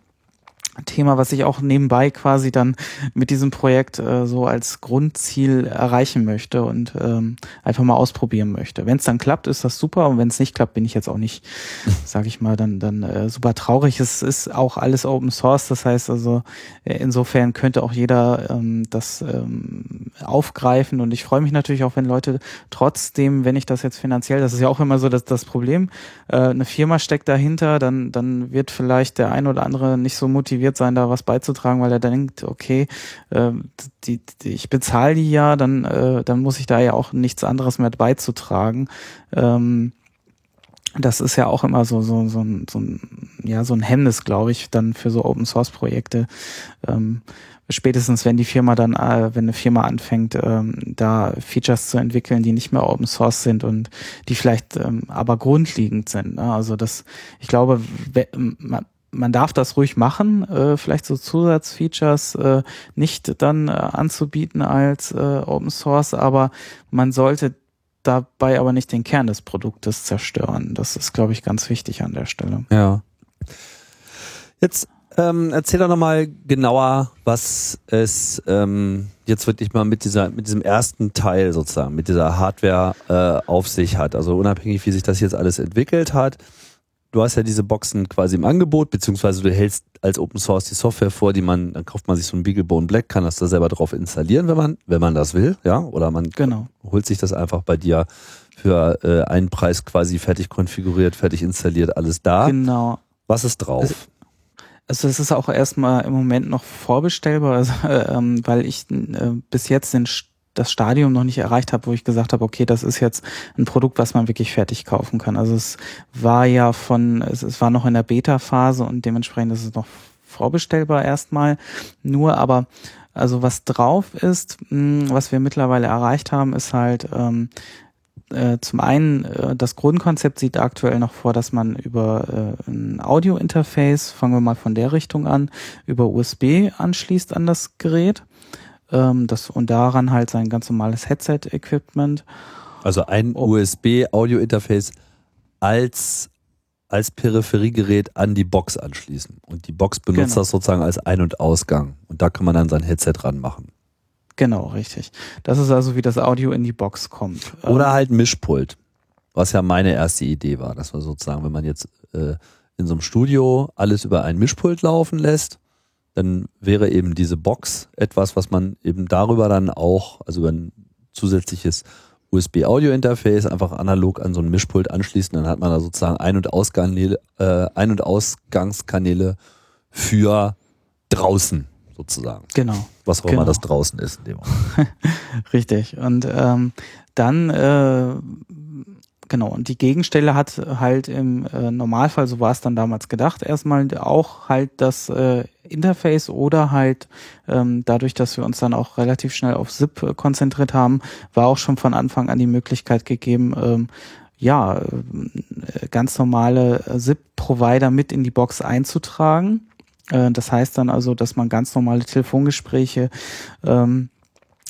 Thema, was ich auch nebenbei quasi dann mit diesem Projekt äh, so als Grundziel erreichen möchte und ähm, einfach mal ausprobieren möchte. Wenn es dann klappt, ist das super und wenn es nicht klappt, bin ich jetzt auch nicht, sage ich mal, dann dann äh, super traurig. Es ist auch alles Open Source, das heißt also äh, insofern könnte auch jeder ähm, das ähm, aufgreifen und ich freue mich natürlich auch, wenn Leute trotzdem, wenn ich das jetzt finanziell, das ist ja auch immer so das das Problem, äh, eine Firma steckt dahinter, dann dann wird vielleicht der ein oder andere nicht so motiviert motiviert sein, da was beizutragen, weil er denkt, okay, äh, die, die, ich bezahle die ja, dann, äh, dann muss ich da ja auch nichts anderes mehr beizutragen. Ähm, das ist ja auch immer so, so, so, ein, so ein, ja, so ein Hemmnis, glaube ich, dann für so Open Source Projekte. Ähm, spätestens wenn die Firma dann, äh, wenn eine Firma anfängt, ähm, da Features zu entwickeln, die nicht mehr Open Source sind und die vielleicht ähm, aber grundlegend sind. Ne? Also das, ich glaube, man, man darf das ruhig machen, äh, vielleicht so Zusatzfeatures äh, nicht dann äh, anzubieten als äh, Open Source, aber man sollte dabei aber nicht den Kern des Produktes zerstören. Das ist, glaube ich, ganz wichtig an der Stelle. Ja. Jetzt Ähm, erzähl doch nochmal genauer, was es ähm, jetzt wirklich mal mit dieser, mit diesem ersten Teil sozusagen, mit dieser Hardware äh, auf sich hat. Also unabhängig, wie sich das jetzt alles entwickelt hat. Du hast ja diese Boxen quasi im Angebot, beziehungsweise du hältst als Open Source die Software vor, die man, dann kauft man sich so ein Beaglebone Black, kann das da selber drauf installieren, wenn man, wenn man das will, ja, oder man Genau. holt sich das einfach bei dir für äh, einen Preis quasi fertig konfiguriert, fertig installiert, alles da. Genau. Was ist drauf? Also- Also es ist auch erstmal im Moment noch vorbestellbar, also, ähm, weil ich äh, bis jetzt den, St- das Stadium noch nicht erreicht habe, wo ich gesagt habe, okay, das ist jetzt ein Produkt, was man wirklich fertig kaufen kann. Also es war ja von, es, es war noch in der Beta-Phase und dementsprechend ist es noch vorbestellbar erstmal. Nur aber, also was drauf ist, mh, was wir mittlerweile erreicht haben, ist halt ähm, äh, zum einen, äh, das Grundkonzept sieht aktuell noch vor, dass man über äh, ein Audio-Interface, fangen wir mal von der Richtung an, über USB anschließt an das Gerät. Ähm, das, und daran halt sein ganz normales Headset-Equipment. Also ein Oh. USB-Audio-Interface als, als Peripheriegerät an die Box anschließen. Und die Box benutzt Genau. das sozusagen als Ein- und Ausgang. Und da kann man dann sein Headset ranmachen. Genau, richtig. Das ist also, wie das Audio in die Box kommt. Oder Ähm, halt ein Mischpult. Was ja meine erste Idee war, dass man sozusagen, wenn man jetzt äh, in so einem Studio alles über ein Mischpult laufen lässt, dann wäre eben diese Box etwas, was man eben darüber dann auch, also über ein zusätzliches USB-Audio-Interface einfach analog an so ein Mischpult anschließen, dann hat man da sozusagen Ein- und Auskanäle, äh, Ein- und Ausgangskanäle für draußen sozusagen. genau. Was auch Genau. immer das draußen ist in dem Moment. Richtig. Und ähm, dann, äh, genau, und die Gegenstelle hat halt im äh, Normalfall, so war es dann damals gedacht, erstmal auch halt das äh, Interface oder halt ähm, dadurch, dass wir uns dann auch relativ schnell auf SIP äh, konzentriert haben, war auch schon von Anfang an die Möglichkeit gegeben, ähm, ja, äh, ganz normale äh, SIP-Provider mit in die Box einzutragen. Äh, Das heißt dann also, dass man ganz normale Telefongespräche ähm,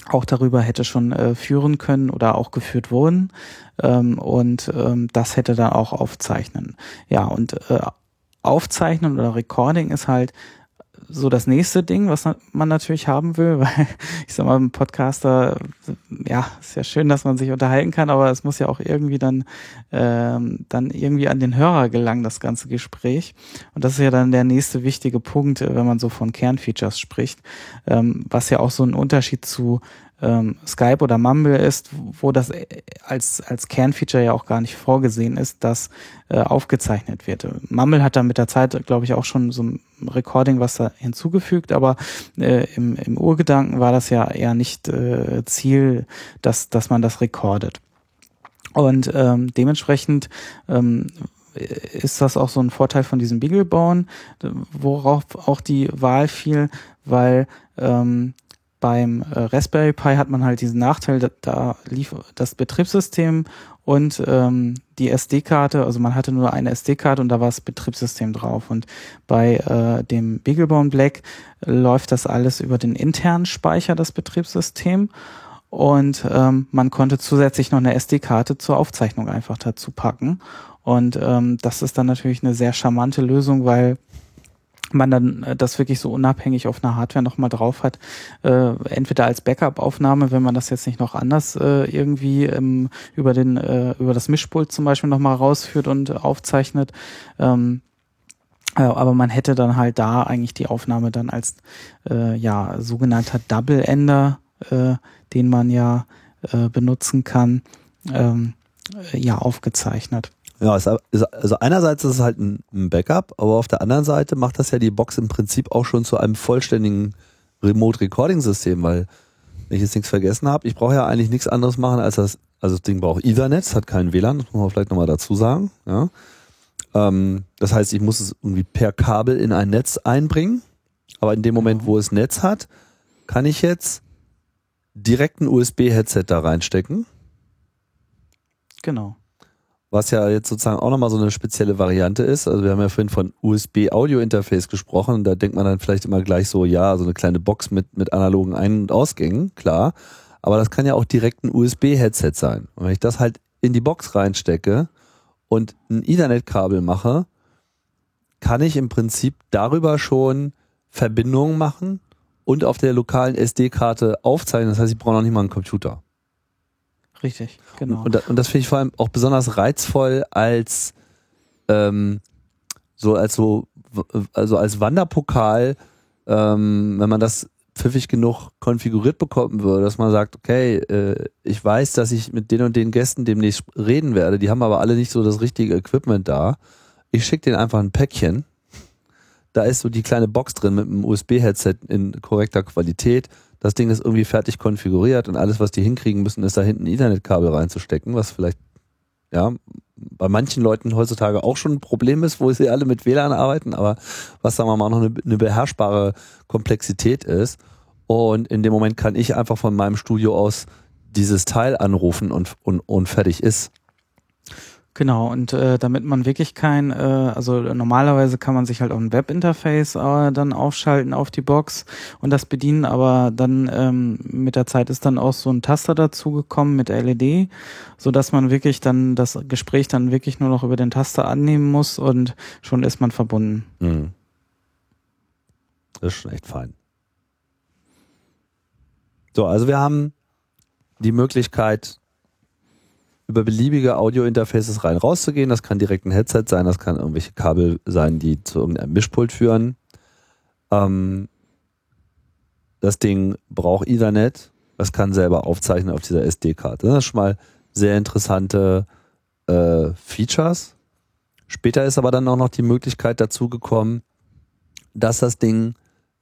auch darüber hätte schon äh, führen können oder auch geführt wurden ähm, und ähm, das hätte dann auch aufzeichnen. Ja, und äh, aufzeichnen oder Recording ist halt so das nächste Ding, was man natürlich haben will, weil ich sag mal, ein Podcaster, ja, ist ja schön, dass man sich unterhalten kann, aber es muss ja auch irgendwie dann, ähm, dann irgendwie an den Hörer gelangen, das ganze Gespräch. Und das ist ja dann der nächste wichtige Punkt, äh, wenn man so von Kernfeatures spricht, ähm, was ja auch so ein Unterschied zu ähm, Skype oder Mumble ist, wo das äh, als, als Kernfeature ja auch gar nicht vorgesehen ist, dass äh, aufgezeichnet wird. Mumble hat da mit der Zeit, glaube ich, auch schon so ein Recording was da hinzugefügt, aber äh, im, im Urgedanken war das ja eher nicht äh, Ziel, dass, dass man das recordet. Und ähm, dementsprechend ähm, ist das auch so ein Vorteil von diesem Beaglebone, worauf auch die Wahl fiel, weil ähm, beim äh, Raspberry Pi hat man halt diesen Nachteil, da, da lief das Betriebssystem und ähm, die SD-Karte, also man hatte nur eine SD-Karte und da war das Betriebssystem drauf. Und bei äh, dem Beaglebone Black läuft das alles über den internen Speicher, das Betriebssystem. Und ähm, man konnte zusätzlich noch eine SD-Karte zur Aufzeichnung einfach dazu packen. Und ähm, das ist dann natürlich eine sehr charmante Lösung, weil man dann äh, das wirklich so unabhängig auf einer Hardware nochmal drauf hat, äh, entweder als Backup-Aufnahme, wenn man das jetzt nicht noch anders äh, irgendwie ähm, über den äh, über das Mischpult zum Beispiel nochmal rausführt und aufzeichnet. Ähm, äh, aber man hätte dann halt da eigentlich die Aufnahme dann als äh, ja sogenannter Double-Ender, äh, den man ja äh, benutzen kann, ähm, äh, ja aufgezeichnet. Ja, ist, also einerseits ist es halt ein, Backup, aber auf der anderen Seite macht das ja die Box im Prinzip auch schon zu einem vollständigen Remote-Recording-System, weil, wenn ich jetzt nichts vergessen habe, ich brauche ja eigentlich nichts anderes machen als das, also das Ding braucht Ethernet, hat keinen WLAN, das muss man vielleicht nochmal dazu sagen. Ja. Ähm, das heißt, ich muss es irgendwie per Kabel in ein Netz einbringen, aber in dem Moment, wo es Netz hat, kann ich jetzt direkt ein USB-Headset da reinstecken Genau. Was ja jetzt sozusagen auch nochmal so eine spezielle Variante ist. Also wir haben ja vorhin von USB-Audio-Interface gesprochen. Da denkt man dann vielleicht immer gleich so, ja, so eine kleine Box mit, mit analogen Ein- und Ausgängen, klar. Aber das kann ja auch direkt ein USB-Headset sein. Und wenn ich das halt in die Box reinstecke und ein Ethernet-Kabel mache, kann ich im Prinzip darüber schon Verbindungen machen und auf der lokalen SD-Karte aufzeichnen. Das heißt, ich brauche noch nicht mal einen Computer. Richtig, genau. Und, und, das finde ich vor allem auch besonders reizvoll als ähm, so als so also als Wanderpokal, ähm, wenn man das pfiffig genug konfiguriert bekommen würde, dass man sagt, okay, äh, ich weiß, dass ich mit den und den Gästen demnächst reden werde, die haben aber alle nicht so das richtige Equipment da. Ich schicke denen einfach ein Päckchen. Da ist so die kleine Box drin mit einem USB-Headset in korrekter Qualität. Das Ding ist irgendwie fertig konfiguriert und alles, was die hinkriegen müssen, ist da hinten ein Ethernet-Kabel reinzustecken, was vielleicht ja bei manchen Leuten heutzutage auch schon ein Problem ist, wo sie alle mit WLAN arbeiten, aber was sagen wir mal noch eine, eine beherrschbare Komplexität ist. Und in dem Moment kann ich einfach von meinem Studio aus dieses Teil anrufen und, und, und fertig ist. Genau, und äh, damit man wirklich kein, äh, also normalerweise kann man sich halt auch ein Webinterface äh, dann aufschalten auf die Box und das bedienen, aber dann ähm, mit der Zeit ist dann auch so ein Taster dazugekommen mit LED, so dass man wirklich dann das Gespräch dann wirklich nur noch über den Taster annehmen muss und schon ist man verbunden. Mhm. Das ist schon echt fein. So, also wir haben die Möglichkeit, über beliebige Audio-Interfaces rein rauszugehen. Das kann direkt ein Headset sein, das kann irgendwelche Kabel sein, die zu irgendeinem Mischpult führen. Ähm, das Ding braucht Ethernet, das kann selber aufzeichnen auf dieser SD-Karte. Das ist schon mal sehr interessante äh, Features. Später ist aber dann auch noch die Möglichkeit dazu gekommen, dass das Ding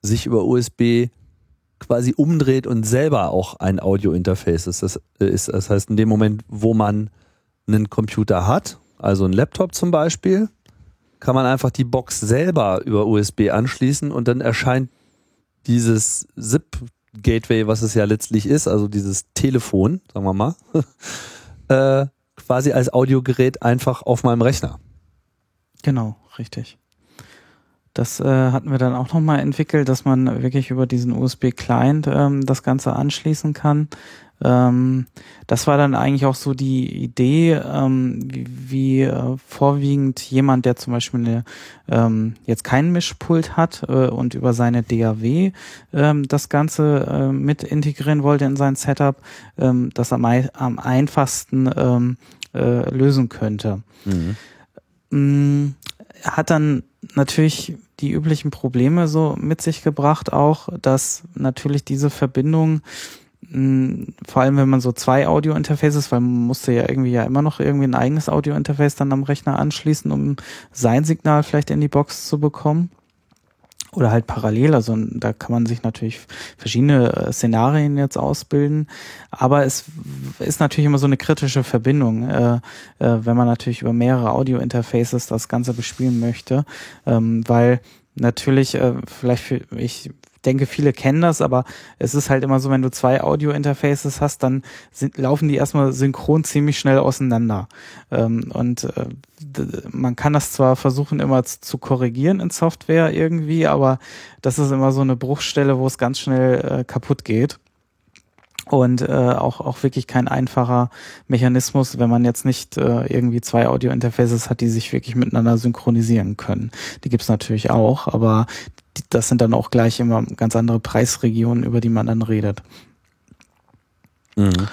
sich über USB quasi umdreht und selber auch ein Audio-Interface ist. Das, ist. das heißt, in dem Moment, wo man einen Computer hat, also ein Laptop zum Beispiel, kann man einfach die Box selber über USB anschließen und dann erscheint dieses ZIP-Gateway, was es ja letztlich ist, also dieses Telefon, sagen wir mal, äh, quasi als Audiogerät einfach auf meinem Rechner. Genau, richtig. Das äh, hatten wir dann auch nochmal entwickelt, dass man wirklich über diesen USB-Client ähm, das Ganze anschließen kann. Ähm, das war dann eigentlich auch so die Idee, ähm, wie, wie äh, vorwiegend jemand, der zum Beispiel eine, ähm, jetzt keinen Mischpult hat äh, und über seine DAW ähm, das Ganze äh, mit integrieren wollte in sein Setup, ähm, das am, am einfachsten ähm, äh, lösen könnte. Mhm. Hat dann natürlich die üblichen Probleme so mit sich gebracht auch, dass natürlich diese Verbindung mh, vor allem wenn man so zwei Audio-Interfaces, weil man musste ja irgendwie ja immer noch irgendwie ein eigenes Audio-Interface dann am Rechner anschließen, um sein Signal vielleicht in die Box zu bekommen oder halt parallel. Also da kann man sich natürlich verschiedene äh, Szenarien jetzt ausbilden. Aber es ist natürlich immer so eine kritische Verbindung, äh, äh, wenn man natürlich über mehrere Audio-Interfaces das Ganze bespielen möchte, ähm, weil natürlich äh, vielleicht für, ich denke, viele kennen das, aber es ist halt immer so, wenn du zwei Audio-Interfaces hast, dann sind, laufen die erstmal synchron ziemlich schnell auseinander. Ähm, und äh, man kann das zwar versuchen, immer zu korrigieren in Software irgendwie, aber das ist immer so eine Bruchstelle, wo es ganz schnell äh, kaputt geht und äh, auch auch wirklich kein einfacher Mechanismus, wenn man jetzt nicht äh, irgendwie zwei Audio-Interfaces hat, die sich wirklich miteinander synchronisieren können. Die gibt's natürlich auch, aber das sind dann auch gleich immer ganz andere Preisregionen, über die man dann redet. Mhm.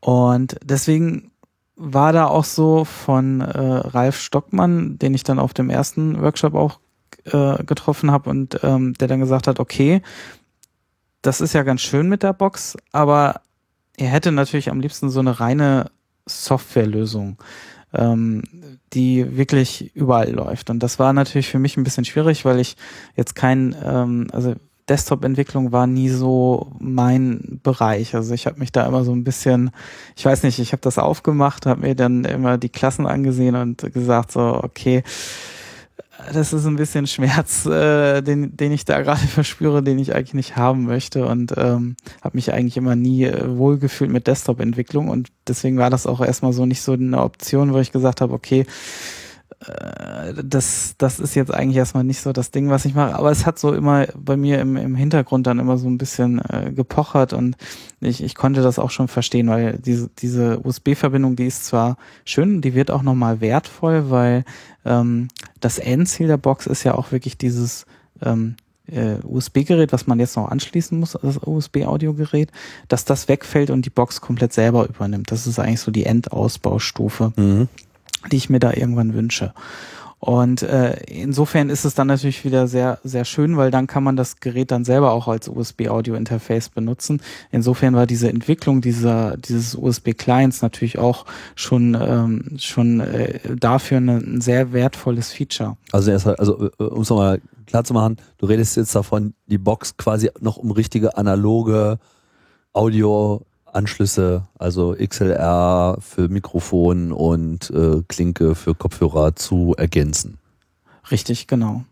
Und deswegen war da auch so von äh, Ralf Stockmann, den ich dann auf dem ersten Workshop auch äh, getroffen habe und ähm, der dann gesagt hat, okay, das ist ja ganz schön mit der Box, aber er hätte natürlich am liebsten so eine reine Softwarelösung, ähm, die wirklich überall läuft. Und das war natürlich für mich ein bisschen schwierig, weil ich jetzt kein, ähm, also Desktop-Entwicklung war nie so mein Bereich. Also ich habe mich da immer so ein bisschen, ich weiß nicht, ich habe das aufgemacht, habe mir dann immer die Klassen angesehen und gesagt so, okay, das ist ein bisschen Schmerz, äh, den, den ich da gerade verspüre, den ich eigentlich nicht haben möchte. Und ähm, habe mich eigentlich immer nie äh, wohlgefühlt mit Desktop-Entwicklung. Und deswegen war das auch erstmal so nicht so eine Option, wo ich gesagt habe, okay, das, das ist jetzt eigentlich erstmal nicht so das Ding, was ich mache. Aber es hat so immer bei mir im, im Hintergrund dann immer so ein bisschen äh, gepochert und ich, ich konnte das auch schon verstehen, weil diese, diese USB-Verbindung, die ist zwar schön, die wird auch nochmal wertvoll, weil ähm, das Endziel der Box ist ja auch wirklich dieses ähm, äh, USB-Gerät, was man jetzt noch anschließen muss, das USB-Audiogerät, dass das wegfällt und die Box komplett selber übernimmt. Das ist eigentlich so die Endausbaustufe. Mhm die ich mir da irgendwann wünsche. Und äh, insofern ist es dann natürlich wieder sehr, sehr schön, weil dann kann man das Gerät dann selber auch als USB-Audio-Interface benutzen. Insofern war diese Entwicklung dieser, dieses USB-Clients natürlich auch schon, ähm, schon äh, dafür ein sehr wertvolles Feature. Also, erst, also äh, um es nochmal klar zu machen, du redest jetzt davon, die Box quasi noch um richtige analoge Audio Anschlüsse, also XLR für Mikrofon und äh, Klinke für Kopfhörer zu ergänzen. Richtig, genau.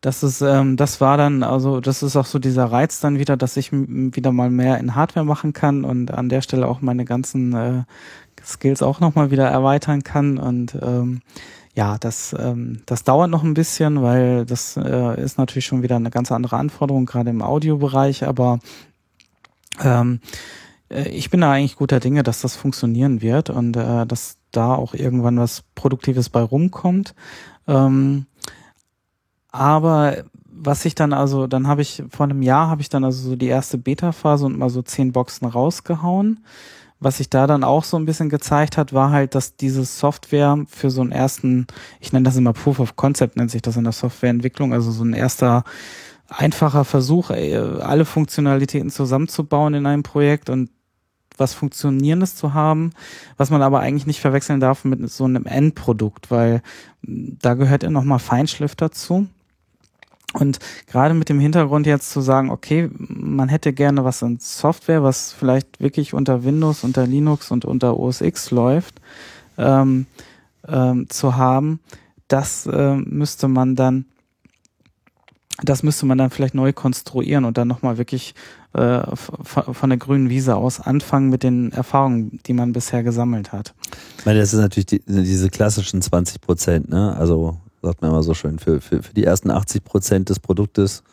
Das ist, ähm, das war dann, also das ist auch so dieser Reiz dann wieder, dass ich wieder mal mehr in Hardware machen kann und an der Stelle auch meine ganzen äh, Skills auch nochmal wieder erweitern kann und ähm, ja, das, ähm, das dauert noch ein bisschen, weil das äh, ist natürlich schon wieder eine ganz andere Anforderung, gerade im Audiobereich, aber ähm, äh, ich bin da eigentlich guter Dinge, dass das funktionieren wird und äh, dass da auch irgendwann was Produktives bei rumkommt. Ähm, aber was ich dann also, dann habe ich vor einem Jahr habe ich dann also so die erste Beta-Phase und mal so zehn Boxen rausgehauen. Was sich da dann auch so ein bisschen gezeigt hat, war halt, dass diese Software für so einen ersten, ich nenne das immer Proof of Concept, nennt sich das in der Softwareentwicklung, also so ein erster einfacher Versuch, alle Funktionalitäten zusammenzubauen in einem Projekt und was Funktionierendes zu haben, was man aber eigentlich nicht verwechseln darf mit so einem Endprodukt, weil da gehört ja nochmal Feinschliff dazu. Und gerade mit dem Hintergrund jetzt zu sagen, okay, man hätte gerne was in Software, was vielleicht wirklich unter Windows, unter Linux und unter OS X läuft, ähm, ähm, zu haben, das äh, müsste man dann das müsste man dann vielleicht neu konstruieren und dann nochmal wirklich äh, von der grünen Wiese aus anfangen mit den Erfahrungen, die man bisher gesammelt hat. Ich meine, das ist natürlich die, diese klassischen 20 Prozent, ne? Also sagt man immer so schön, für, für, für die ersten 80 Prozent des Produktes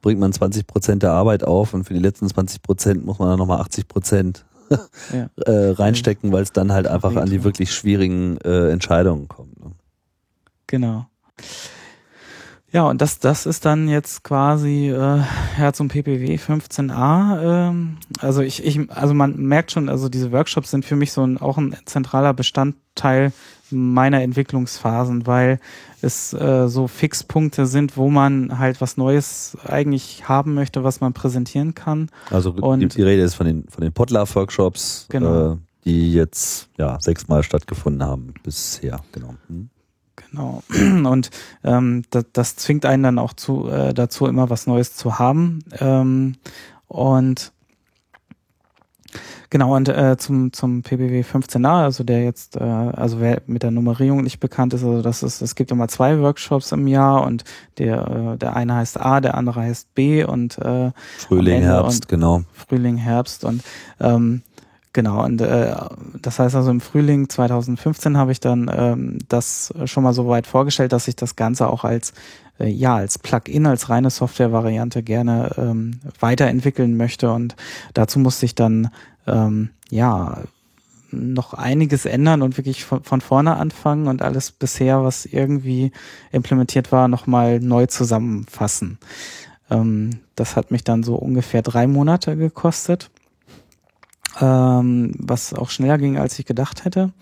bringt man 20 Prozent der Arbeit auf und für die letzten 20 Prozent muss man dann nochmal 80 Prozent ja. äh, reinstecken, weil es dann halt einfach an die wirklich schwierigen äh, Entscheidungen kommt. Ne? Genau. Ja, und das, das ist dann jetzt quasi äh, ja zum PPW 15a. Ähm, also ich, ich, also man merkt schon, also diese Workshops sind für mich so ein, auch ein zentraler Bestandteil meiner Entwicklungsphasen, weil es äh, so Fixpunkte sind, wo man halt was Neues eigentlich haben möchte, was man präsentieren kann. Also und die, Rede ist von den von den Potluck-Workshops, genau. äh, die jetzt ja sechsmal stattgefunden haben bisher. Genau. Hm. Genau. Und ähm, das, das zwingt einen dann auch zu, äh, dazu, immer was Neues zu haben. Ähm, und Genau, und äh, zum, zum PBW 15a, also der jetzt, äh, also wer mit der Nummerierung nicht bekannt ist, also das ist, es gibt immer zwei Workshops im Jahr und der, äh, der eine heißt A, der andere heißt B und äh, Frühling, Herbst, genau. Frühling, Herbst und ähm, Genau, und äh, das heißt also im Frühling 2015 habe ich dann ähm, das schon mal so weit vorgestellt, dass ich das Ganze auch als äh, ja als Plugin, als reine Software-Variante gerne ähm, weiterentwickeln möchte. Und dazu musste ich dann ähm, ja noch einiges ändern und wirklich von, von vorne anfangen und alles bisher, was irgendwie implementiert war, nochmal neu zusammenfassen. Ähm, das hat mich dann so ungefähr drei Monate gekostet ähm, was auch schneller ging, als ich gedacht hätte.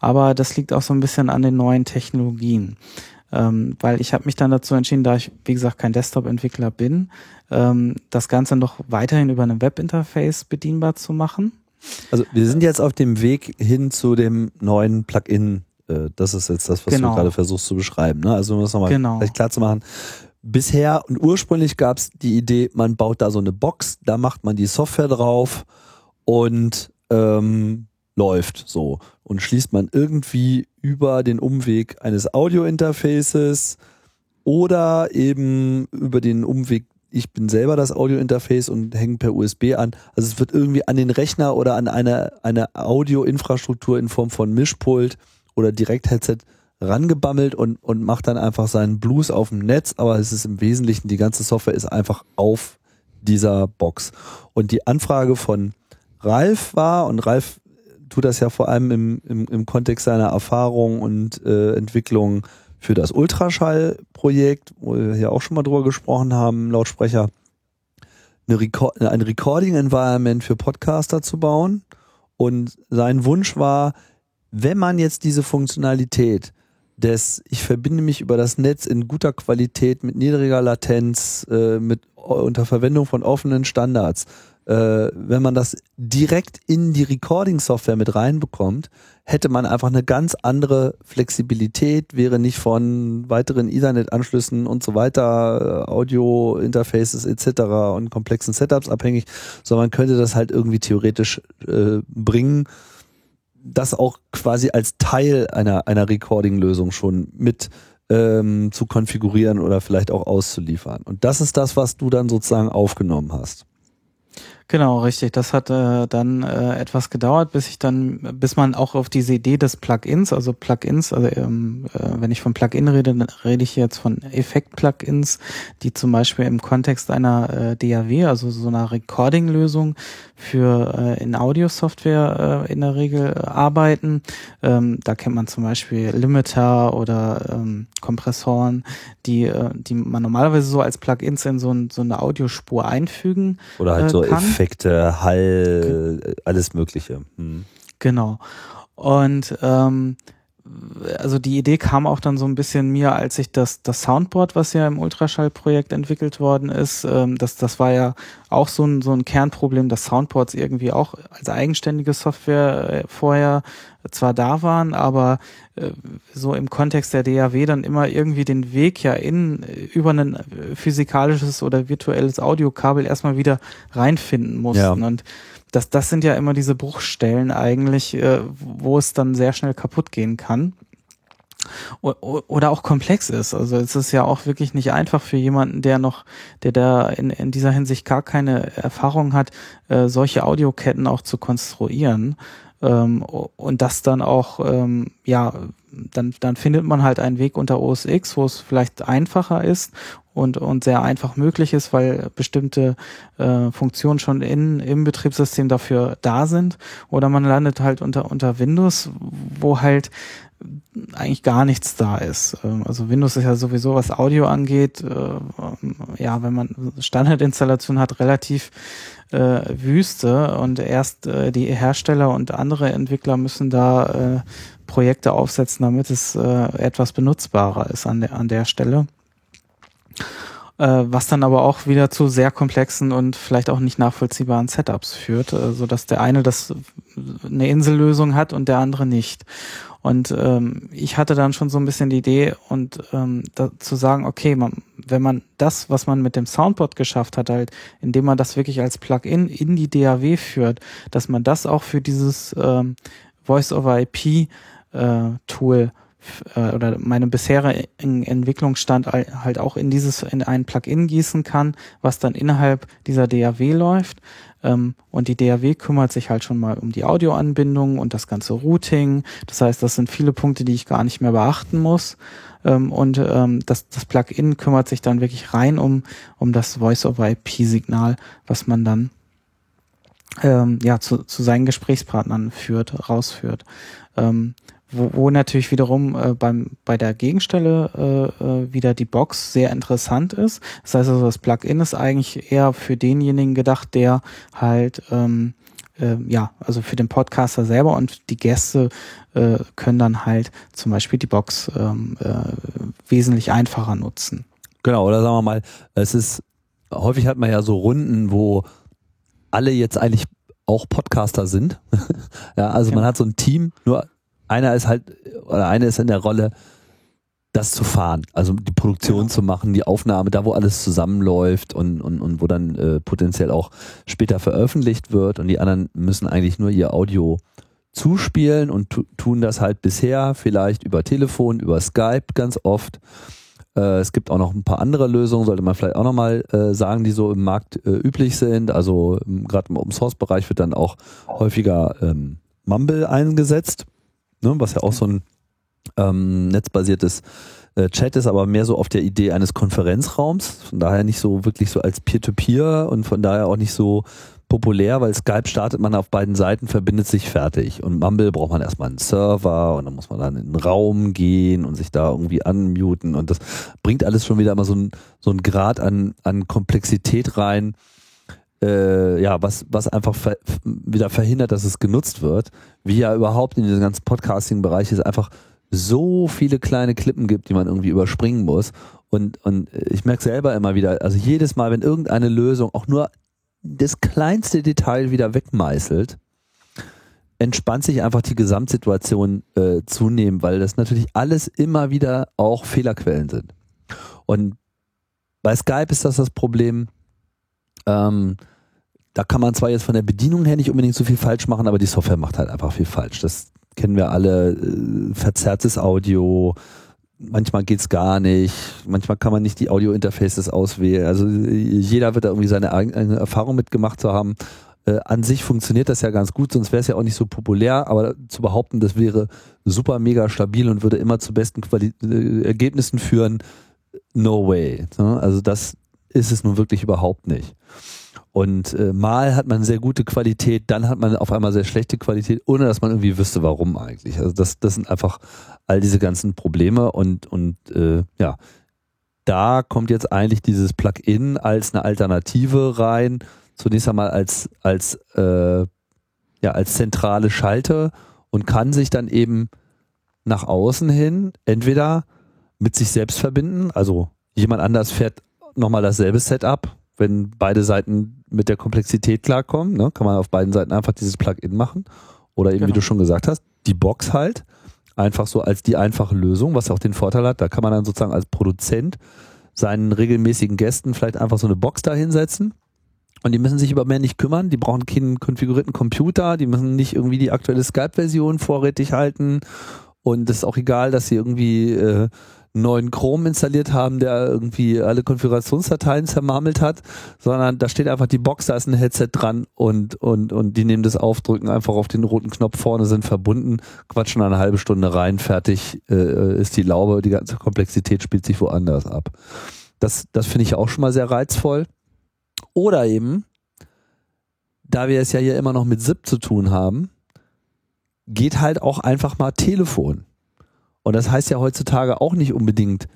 Aber das liegt auch so ein bisschen an den neuen Technologien. Ähm, weil ich habe mich dann dazu entschieden, da ich, wie gesagt, kein Desktop-Entwickler bin, ähm, das Ganze noch weiterhin über ein Webinterface bedienbar zu machen. Also wir sind jetzt auf dem Weg hin zu dem neuen Plugin. Äh, das ist jetzt das, was genau. du gerade versuchst zu beschreiben. Ne? Also um das nochmal genau. klar zu machen. Bisher und ursprünglich gab es die Idee, man baut da so eine Box, da macht man die Software drauf und ähm, läuft so. Und schließt man irgendwie über den Umweg eines Audio-Interfaces oder eben über den Umweg, ich bin selber das Audio-Interface und hänge per USB an. Also es wird irgendwie an den Rechner oder an eine, eine Audio-Infrastruktur in Form von Mischpult oder Direct-Headset rangebammelt und, und macht dann einfach seinen Blues auf dem Netz, aber es ist im Wesentlichen, die ganze Software ist einfach auf dieser Box. Und die Anfrage von Ralf war, und Ralf tut das ja vor allem im, im, im Kontext seiner Erfahrung und äh, Entwicklung für das Ultraschall-Projekt, wo wir hier auch schon mal drüber gesprochen haben, Lautsprecher, eine Record ein Recording-Environment für Podcaster zu bauen. Und sein Wunsch war, wenn man jetzt diese Funktionalität des, ich verbinde mich über das Netz in guter Qualität mit niedriger Latenz, äh, mit unter Verwendung von offenen Standards, wenn man das direkt in die Recording-Software mit reinbekommt, hätte man einfach eine ganz andere Flexibilität, wäre nicht von weiteren Ethernet-Anschlüssen und so weiter, äh, Audio-Interfaces etc. und komplexen Setups abhängig, sondern man könnte das halt irgendwie theoretisch äh, bringen, das auch quasi als Teil einer, einer Recording-Lösung schon mit ähm, zu konfigurieren oder vielleicht auch auszuliefern. Und das ist das, was du dann sozusagen aufgenommen hast. Genau, richtig. Das hat äh, dann äh, etwas gedauert, bis ich dann, bis man auch auf diese Idee des Plugins, also Plugins, also ähm, äh, wenn ich von Plugin rede, dann rede ich jetzt von Effekt-Plugins, die zum Beispiel im Kontext einer äh, DAW, also so einer Recording-Lösung für äh, in Audio-Software äh, in der Regel äh, arbeiten. Ähm, da kennt man zum Beispiel Limiter oder ähm, Kompressoren, die, äh, die man normalerweise so als Plugins in so, ein, so eine Audiospur einfügen. Oder halt äh, so kann. Effekte, Hall, alles Mögliche. Hm. Genau. Und ähm, also die Idee kam auch dann so ein bisschen mir, als ich das, das Soundboard, was ja im Ultraschallprojekt entwickelt worden ist, ähm, das, das war ja auch so ein, so ein Kernproblem, dass Soundboards irgendwie auch als eigenständige Software äh, vorher zwar da waren, aber äh, so im Kontext der DAW dann immer irgendwie den Weg ja in über ein physikalisches oder virtuelles Audiokabel erstmal wieder reinfinden mussten. Ja. Und das, das sind ja immer diese Bruchstellen eigentlich, äh, wo es dann sehr schnell kaputt gehen kann. Oder auch komplex ist. Also es ist ja auch wirklich nicht einfach für jemanden, der noch, der da in, in dieser Hinsicht gar keine Erfahrung hat, äh, solche Audioketten auch zu konstruieren. Ähm, und das dann auch, ähm, ja, dann, dann findet man halt einen Weg unter OS X, wo es vielleicht einfacher ist und, und sehr einfach möglich ist, weil bestimmte äh, Funktionen schon in, im Betriebssystem dafür da sind. Oder man landet halt unter, unter Windows, wo halt eigentlich gar nichts da ist. Ähm, also Windows ist ja sowieso, was Audio angeht, äh, ja, wenn man Standardinstallation hat, relativ äh, Wüste und erst äh, die Hersteller und andere Entwickler müssen da äh, Projekte aufsetzen, damit es äh, etwas benutzbarer ist an der, an der Stelle äh, was dann aber auch wieder zu sehr komplexen und vielleicht auch nicht nachvollziehbaren Setups führt, äh, so dass der eine das eine Insellösung hat und der andere nicht. Und ähm, ich hatte dann schon so ein bisschen die Idee und ähm, da, zu sagen, okay, man, wenn man das, was man mit dem Soundboard geschafft hat, halt, indem man das wirklich als Plugin in die DAW führt, dass man das auch für dieses ähm, Voice-over-IP äh, Tool äh, oder meine bisherige Entwicklungsstand halt auch in dieses in ein Plugin gießen kann, was dann innerhalb dieser DAW läuft. Ähm, und die DAW kümmert sich halt schon mal um die Audioanbindung und das ganze Routing. Das heißt, das sind viele Punkte, die ich gar nicht mehr beachten muss. Ähm, und ähm, das, das Plugin kümmert sich dann wirklich rein um, um das Voice-over-IP-Signal, was man dann ähm, ja zu, zu seinen Gesprächspartnern führt, rausführt. Ähm, wo, wo natürlich wiederum äh, beim, bei der Gegenstelle äh, äh, wieder die Box sehr interessant ist. Das heißt also, das Plugin ist eigentlich eher für denjenigen gedacht, der halt ähm, äh, ja, also für den Podcaster selber und die Gäste äh, können dann halt zum Beispiel die Box ähm, äh, wesentlich einfacher nutzen. Genau, oder sagen wir mal, es ist, häufig hat man ja so Runden, wo alle jetzt eigentlich auch Podcaster sind. ja, also ja. man hat so ein Team, nur einer ist halt, oder eine ist in der Rolle, das zu fahren, also die Produktion ja. zu machen, die Aufnahme, da wo alles zusammenläuft und, und, und wo dann äh, potenziell auch später veröffentlicht wird und die anderen müssen eigentlich nur ihr Audio zuspielen und tun das halt bisher vielleicht über Telefon, über Skype ganz oft. Äh, es gibt auch noch ein paar andere Lösungen, sollte man vielleicht auch nochmal äh, sagen, die so im Markt äh, üblich sind. Also gerade im Open Source Bereich wird dann auch häufiger ähm, Mumble eingesetzt ne, was ja auch so ein Ähm, netzbasiertes äh, Chat ist aber mehr so auf der Idee eines Konferenzraums, von daher nicht so wirklich so als Peer-to-Peer -Peer und von daher auch nicht so populär, weil Skype startet man auf beiden Seiten, verbindet sich fertig. Und Mumble braucht man erstmal einen Server und dann muss man dann in den Raum gehen und sich da irgendwie unmuten und das bringt alles schon wieder mal so ein, so ein Grad an, an Komplexität rein, äh, ja, was, was einfach ver wieder verhindert, dass es genutzt wird. Wie ja überhaupt in diesem ganzen Podcasting-Bereich es einfach so viele kleine Klippen gibt, die man irgendwie überspringen muss. Und, und ich merke selber immer wieder, also jedes Mal, wenn irgendeine Lösung auch nur das kleinste Detail wieder wegmeißelt, entspannt sich einfach die Gesamtsituation äh, zunehmend, weil das natürlich alles immer wieder auch Fehlerquellen sind. Und bei Skype ist das das Problem, ähm, da kann man zwar jetzt von der Bedienung her nicht unbedingt so viel falsch machen, aber die Software macht halt einfach viel falsch. Das kennen wir alle. Äh, verzerrtes Audio, manchmal geht's gar nicht, manchmal kann man nicht die Audio-Interfaces auswählen. Also jeder wird da irgendwie seine eigene Erfahrung mitgemacht zu haben. Äh, an sich funktioniert das ja ganz gut, sonst wäre es ja auch nicht so populär, aber zu behaupten, das wäre super mega stabil und würde immer zu besten Quali äh, Ergebnissen führen, no way. Ne? Also das ist es nun wirklich überhaupt nicht. Und äh, mal hat man sehr gute Qualität, dann hat man auf einmal sehr schlechte Qualität, ohne dass man irgendwie wüsste, warum eigentlich. Also das, das sind einfach all diese ganzen Probleme und, und äh, ja, da kommt jetzt eigentlich dieses Plugin als eine Alternative rein. Zunächst einmal als, als, äh, ja, als zentrale Schalte und kann sich dann eben nach außen hin entweder mit sich selbst verbinden, also jemand anders fährt nochmal dasselbe Setup, wenn beide Seiten mit der Komplexität klarkommen, ne, kann man auf beiden Seiten einfach dieses Plugin machen. Oder eben, genau. wie du schon gesagt hast, die Box halt. Einfach so als die einfache Lösung, was auch den Vorteil hat, da kann man dann sozusagen als Produzent seinen regelmäßigen Gästen vielleicht einfach so eine Box da hinsetzen. Und die müssen sich über mehr nicht kümmern. Die brauchen keinen konfigurierten Computer. Die müssen nicht irgendwie die aktuelle Skype-Version vorrätig halten. Und es ist auch egal, dass sie irgendwie äh, neuen Chrome installiert haben, der irgendwie alle Konfigurationsdateien zermarmelt hat, sondern da steht einfach die Box, da ist ein Headset dran und, und, und die nehmen das auf, drücken einfach auf den roten Knopf vorne, sind verbunden, quatschen eine halbe Stunde rein, fertig äh, ist die Laube, die ganze Komplexität spielt sich woanders ab. Das, das finde ich auch schon mal sehr reizvoll. Oder eben, da wir es ja hier immer noch mit SIP zu tun haben, geht halt auch einfach mal Telefon. Und das heißt ja heutzutage auch nicht unbedingt,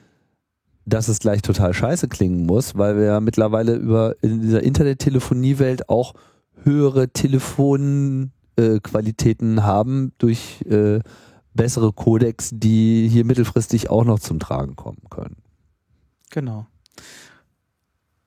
dass es gleich total scheiße klingen muss, weil wir ja mittlerweile über in dieser Internettelephoniewelt auch höhere Telefonqualitäten äh, haben durch äh, bessere Codecs, die hier mittelfristig auch noch zum Tragen kommen können. Genau.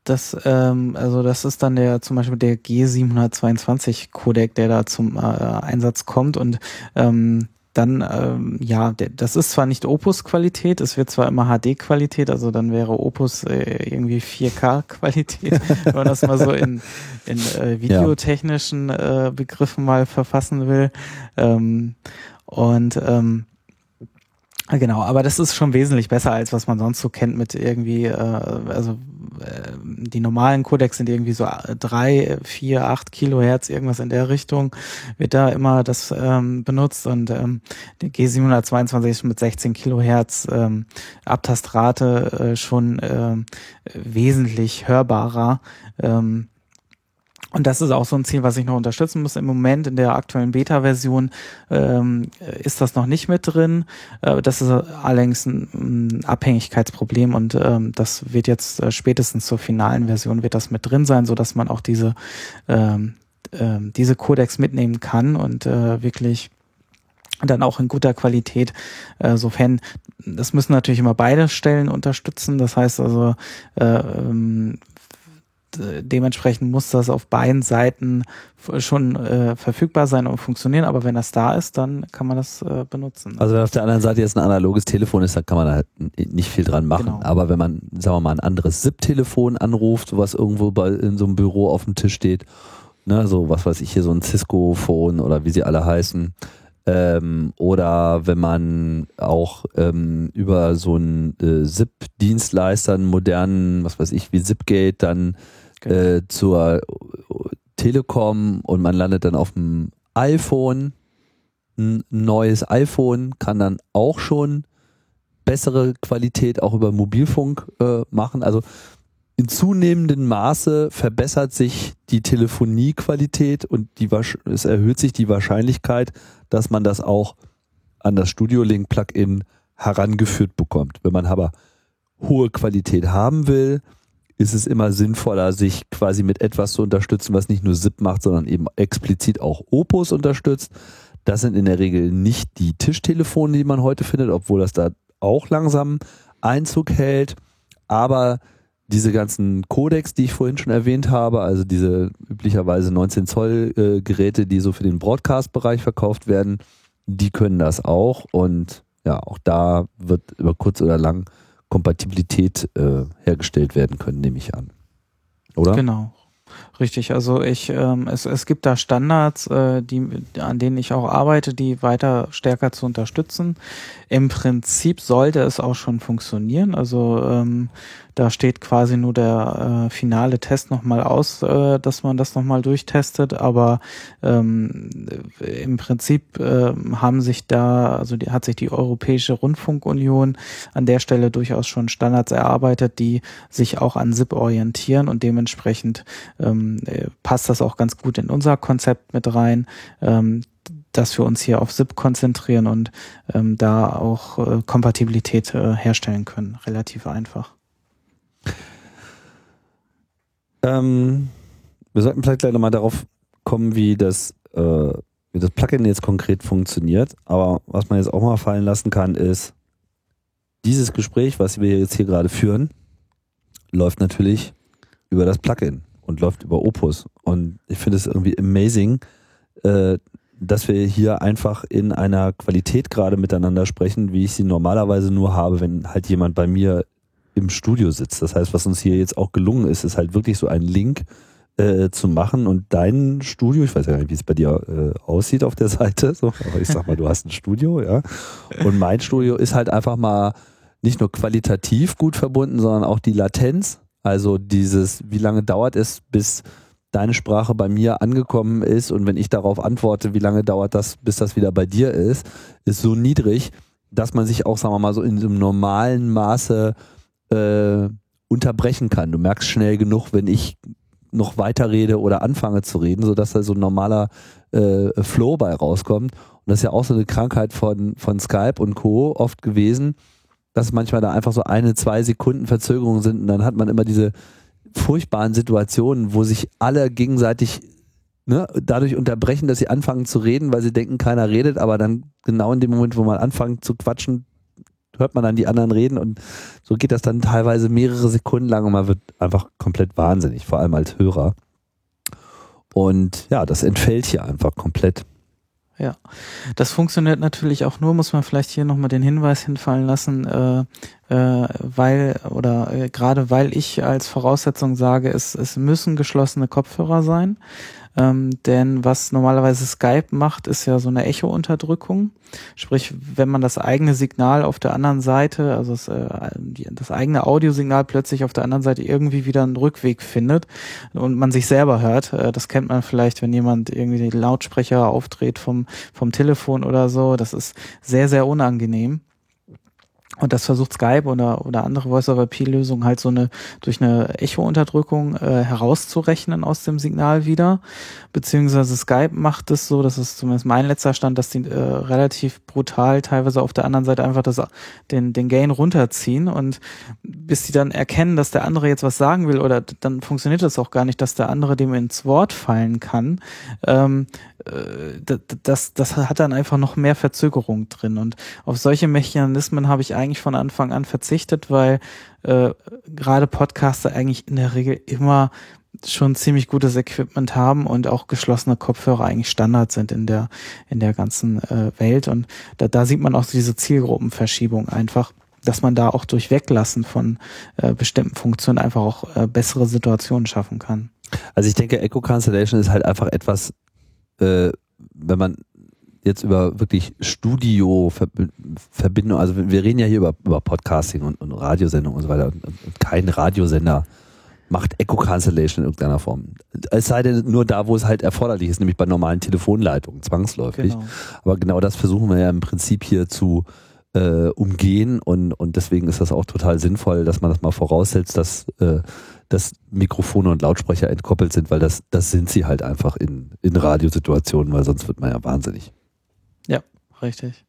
Das, ähm, also das ist dann der zum Beispiel der G722 Codec, der da zum äh, Einsatz kommt und ähm, dann, ähm, ja, das ist zwar nicht Opus-Qualität, es wird zwar immer HD-Qualität, also dann wäre Opus äh, irgendwie 4K-Qualität, wenn man das mal so in, in äh, videotechnischen äh, Begriffen mal verfassen will. Ähm, und ähm, Genau, aber das ist schon wesentlich besser, als was man sonst so kennt mit irgendwie, äh, also äh, die normalen Codecs sind irgendwie so drei, vier, acht Kilohertz, irgendwas in der Richtung, wird da immer das ähm, benutzt und ähm, der G722 ist mit 16 Kilohertz ähm, Abtastrate äh, schon äh, wesentlich hörbarer. Ähm, und das ist auch so ein Ziel, was ich noch unterstützen muss. Im Moment in der aktuellen Beta-Version ähm, ist das noch nicht mit drin. Äh, das ist allerdings ein, ein Abhängigkeitsproblem und ähm, das wird jetzt äh, spätestens zur finalen Version wird das mit drin sein, so dass man auch diese ähm, äh, diese Codecs mitnehmen kann und äh, wirklich dann auch in guter Qualität, äh, sofern, das müssen natürlich immer beide Stellen unterstützen. Das heißt also, äh, ähm, äh, dementsprechend muss das auf beiden Seiten schon äh, verfügbar sein und funktionieren, aber wenn das da ist, dann kann man das äh, benutzen. Also wenn auf der anderen Seite jetzt ein analoges Telefon ist, dann kann man halt nicht viel dran machen. Genau. Aber wenn man, sagen wir mal, ein anderes SIP-Telefon anruft, was irgendwo bei, in so einem Büro auf dem Tisch steht, ne, so was weiß ich hier, so ein Cisco-Phone oder wie sie alle heißen, ähm, oder wenn man auch ähm, über so einen äh, SIP-Dienstleister, einen modernen, was weiß ich, wie Zipgate, dann genau. äh, zur Telekom und man landet dann auf dem iPhone, Ein neues iPhone kann dann auch schon bessere Qualität auch über Mobilfunk äh, machen. Also in zunehmendem Maße verbessert sich die Telefoniequalität und die, es erhöht sich die Wahrscheinlichkeit, dass man das auch an das Studio Link Plugin herangeführt bekommt. Wenn man aber hohe Qualität haben will, ist es immer sinnvoller, sich quasi mit etwas zu unterstützen, was nicht nur SIP macht, sondern eben explizit auch Opus unterstützt. Das sind in der Regel nicht die Tischtelefone, die man heute findet, obwohl das da auch langsam Einzug hält. Aber diese ganzen Codecs, die ich vorhin schon erwähnt habe, also diese üblicherweise 19 Zoll äh, Geräte, die so für den Broadcast-Bereich verkauft werden, die können das auch und ja, auch da wird über kurz oder lang Kompatibilität äh, hergestellt werden können, nehme ich an. Oder? Genau. Richtig, also ich, ähm, es, es gibt da Standards, äh, die, an denen ich auch arbeite, die weiter stärker zu unterstützen. Im Prinzip sollte es auch schon funktionieren. Also ähm, da steht quasi nur der äh, finale Test nochmal aus, äh, dass man das nochmal durchtestet. Aber ähm, im Prinzip äh, haben sich da, also die, hat sich die Europäische Rundfunkunion an der Stelle durchaus schon Standards erarbeitet, die sich auch an SIP orientieren und dementsprechend ähm, äh, passt das auch ganz gut in unser Konzept mit rein. Ähm, dass wir uns hier auf SIP konzentrieren und ähm, da auch äh, Kompatibilität äh, herstellen können. Relativ einfach. Ähm, wir sollten vielleicht gleich nochmal darauf kommen, wie das, äh, wie das Plugin jetzt konkret funktioniert. Aber was man jetzt auch mal fallen lassen kann, ist, dieses Gespräch, was wir jetzt hier gerade führen, läuft natürlich über das Plugin und läuft über Opus. Und ich finde es irgendwie amazing, äh, dass wir hier einfach in einer Qualität gerade miteinander sprechen, wie ich sie normalerweise nur habe, wenn halt jemand bei mir im Studio sitzt. Das heißt, was uns hier jetzt auch gelungen ist, ist halt wirklich so ein Link äh, zu machen und dein Studio, ich weiß ja nicht, wie es bei dir äh, aussieht auf der Seite, so, aber ich sag mal, du hast ein Studio, ja. Und mein Studio ist halt einfach mal nicht nur qualitativ gut verbunden, sondern auch die Latenz. Also dieses, wie lange dauert es, bis deine Sprache bei mir angekommen ist und wenn ich darauf antworte, wie lange dauert das, bis das wieder bei dir ist, ist so niedrig, dass man sich auch, sagen wir mal, so in einem normalen Maße äh, unterbrechen kann. Du merkst schnell genug, wenn ich noch weiter rede oder anfange zu reden, sodass da so ein normaler äh, Flow bei rauskommt. Und das ist ja auch so eine Krankheit von, von Skype und Co. oft gewesen, dass manchmal da einfach so eine, zwei Sekunden Verzögerung sind und dann hat man immer diese furchtbaren Situationen, wo sich alle gegenseitig ne, dadurch unterbrechen, dass sie anfangen zu reden, weil sie denken, keiner redet, aber dann genau in dem Moment, wo man anfängt zu quatschen, hört man dann die anderen reden und so geht das dann teilweise mehrere Sekunden lang und man wird einfach komplett wahnsinnig, vor allem als Hörer. Und ja, das entfällt hier einfach komplett. Ja, das funktioniert natürlich auch nur, muss man vielleicht hier nochmal den Hinweis hinfallen lassen, äh, weil oder äh, gerade weil ich als Voraussetzung sage, es, es müssen geschlossene Kopfhörer sein. Ähm, denn was normalerweise Skype macht, ist ja so eine Echo-Unterdrückung. Sprich, wenn man das eigene Signal auf der anderen Seite, also das, äh, das eigene Audiosignal plötzlich auf der anderen Seite irgendwie wieder einen Rückweg findet und man sich selber hört, äh, das kennt man vielleicht, wenn jemand irgendwie den Lautsprecher aufdreht vom, vom Telefon oder so, das ist sehr, sehr unangenehm. Und das versucht Skype oder, oder andere Voice-over-IP-Lösungen halt so eine durch eine Echo-Unterdrückung äh, herauszurechnen aus dem Signal wieder. Beziehungsweise Skype macht es so, das ist zumindest mein letzter Stand, dass die äh, relativ brutal teilweise auf der anderen Seite einfach das, den, den Gain runterziehen und bis die dann erkennen, dass der andere jetzt was sagen will oder dann funktioniert das auch gar nicht, dass der andere dem ins Wort fallen kann. Ähm, äh, das, das hat dann einfach noch mehr Verzögerung drin. Und auf solche Mechanismen habe ich eigentlich von Anfang an verzichtet, weil äh, gerade Podcaster eigentlich in der Regel immer schon ziemlich gutes Equipment haben und auch geschlossene Kopfhörer eigentlich Standard sind in der in der ganzen äh, Welt und da, da sieht man auch diese Zielgruppenverschiebung einfach dass man da auch durch Weglassen von äh, bestimmten Funktionen einfach auch äh, bessere Situationen schaffen kann. Also ich denke, Echo Cancellation ist halt einfach etwas, äh, wenn man jetzt über wirklich Studio-Verbindung, also wir reden ja hier über, über Podcasting und, und Radiosendung und so weiter und, und kein Radiosender macht Echo Cancellation in irgendeiner Form. Es sei denn nur da, wo es halt erforderlich ist, nämlich bei normalen Telefonleitungen, zwangsläufig. Genau. Aber genau das versuchen wir ja im Prinzip hier zu äh, umgehen und, und deswegen ist das auch total sinnvoll, dass man das mal voraussetzt, dass, äh, dass Mikrofone und Lautsprecher entkoppelt sind, weil das, das sind sie halt einfach in, in Radiosituationen, weil sonst wird man ja wahnsinnig. Ja, richtig.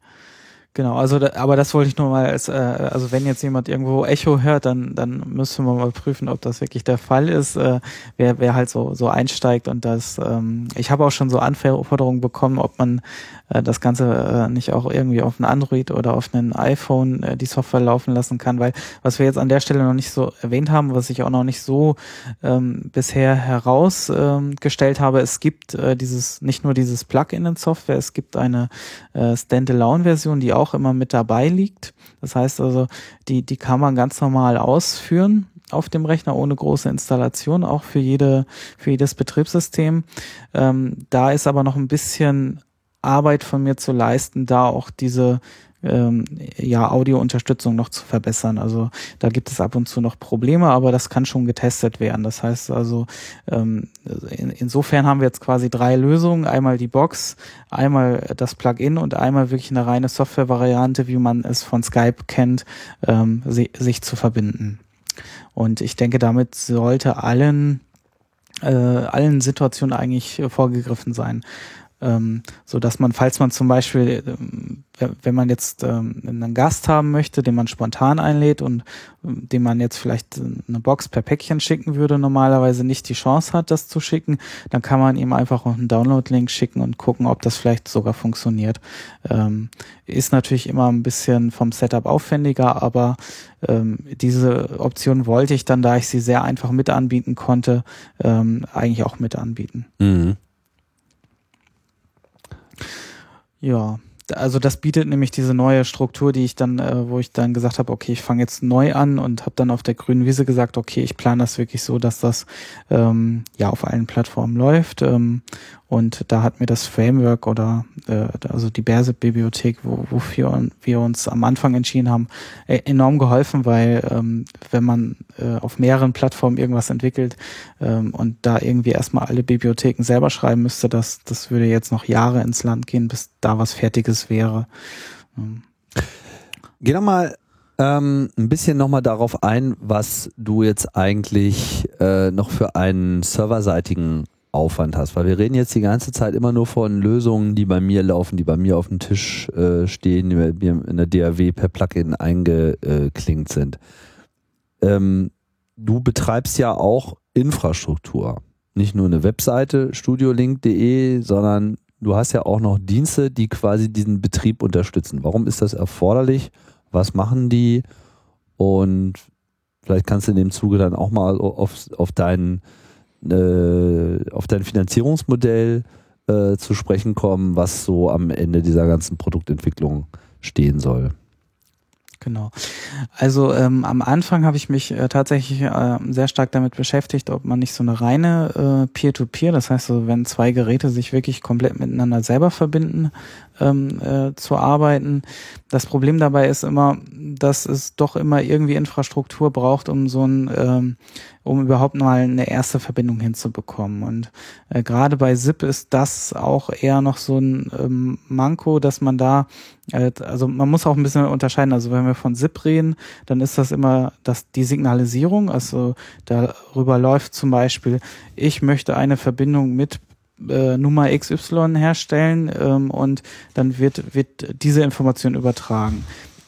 Genau, also da, aber das wollte ich nur mal, als, äh, also wenn jetzt jemand irgendwo Echo hört, dann dann müssen wir mal prüfen, ob das wirklich der Fall ist. Äh, wer wer halt so so einsteigt und das, ähm, ich habe auch schon so Anforderungen bekommen, ob man äh, das Ganze äh, nicht auch irgendwie auf ein Android oder auf ein iPhone äh, die Software laufen lassen kann, weil was wir jetzt an der Stelle noch nicht so erwähnt haben, was ich auch noch nicht so ähm, bisher herausgestellt ähm, habe, es gibt äh, dieses nicht nur dieses Plugin in Software, es gibt eine äh, Standalone-Version, die auch immer mit dabei liegt. Das heißt also, die, die kann man ganz normal ausführen auf dem Rechner ohne große Installation, auch für jede, für jedes Betriebssystem. Ähm, da ist aber noch ein bisschen Arbeit von mir zu leisten, da auch diese ähm, ja, Audiounterstützung noch zu verbessern. Also da gibt es ab und zu noch Probleme, aber das kann schon getestet werden. Das heißt also, ähm, in, insofern haben wir jetzt quasi drei Lösungen. Einmal die Box, einmal das Plugin und einmal wirklich eine reine Software-Variante, wie man es von Skype kennt, ähm, si sich zu verbinden. Und ich denke, damit sollte allen äh, allen Situationen eigentlich vorgegriffen sein ähm, so dass man, falls man zum Beispiel, ähm, wenn man jetzt ähm, einen Gast haben möchte, den man spontan einlädt und ähm, dem man jetzt vielleicht eine Box per Päckchen schicken würde, normalerweise nicht die Chance hat, das zu schicken, dann kann man ihm einfach einen Download-Link schicken und gucken, ob das vielleicht sogar funktioniert. Ähm, ist natürlich immer ein bisschen vom Setup aufwendiger, aber ähm, diese Option wollte ich dann, da ich sie sehr einfach mit anbieten konnte, ähm, eigentlich auch mit anbieten. Mhm. Ja, also das bietet nämlich diese neue Struktur, die ich dann, äh, wo ich dann gesagt habe, okay, ich fange jetzt neu an und habe dann auf der grünen Wiese gesagt, okay, ich plane das wirklich so, dass das ähm, ja auf allen Plattformen läuft. Ähm, und da hat mir das Framework oder äh, also die Berse-Bibliothek, wo, wofür wir uns am Anfang entschieden haben, äh, enorm geholfen, weil ähm, wenn man äh, auf mehreren Plattformen irgendwas entwickelt ähm, und da irgendwie erstmal alle Bibliotheken selber schreiben müsste, das, das würde jetzt noch Jahre ins Land gehen, bis da was Fertiges wäre. Ähm. Geh doch mal ähm, ein bisschen nochmal darauf ein, was du jetzt eigentlich äh, noch für einen serverseitigen Aufwand hast, weil wir reden jetzt die ganze Zeit immer nur von Lösungen, die bei mir laufen, die bei mir auf dem Tisch äh, stehen, die bei mir in der DAW per Plugin eingeklingt sind. Ähm, du betreibst ja auch Infrastruktur. Nicht nur eine Webseite, studiolink.de, sondern du hast ja auch noch Dienste, die quasi diesen Betrieb unterstützen. Warum ist das erforderlich? Was machen die? Und vielleicht kannst du in dem Zuge dann auch mal auf, auf deinen äh, auf dein Finanzierungsmodell äh, zu sprechen kommen, was so am Ende dieser ganzen Produktentwicklung stehen soll. Genau. Also ähm, am Anfang habe ich mich äh, tatsächlich äh, sehr stark damit beschäftigt, ob man nicht so eine reine äh, Peer-to-Peer, -Peer, das heißt, so, wenn zwei Geräte sich wirklich komplett miteinander selber verbinden, ähm, äh, zu arbeiten. Das Problem dabei ist immer, dass es doch immer irgendwie Infrastruktur braucht, um so ein, ähm, um überhaupt mal eine erste Verbindung hinzubekommen. Und äh, gerade bei SIP ist das auch eher noch so ein ähm, Manko, dass man da, äh, also man muss auch ein bisschen unterscheiden. Also wenn wir von SIP reden, dann ist das immer das, die Signalisierung. Also darüber läuft zum Beispiel, ich möchte eine Verbindung mit äh, Nummer XY herstellen ähm, und dann wird, wird diese Information übertragen.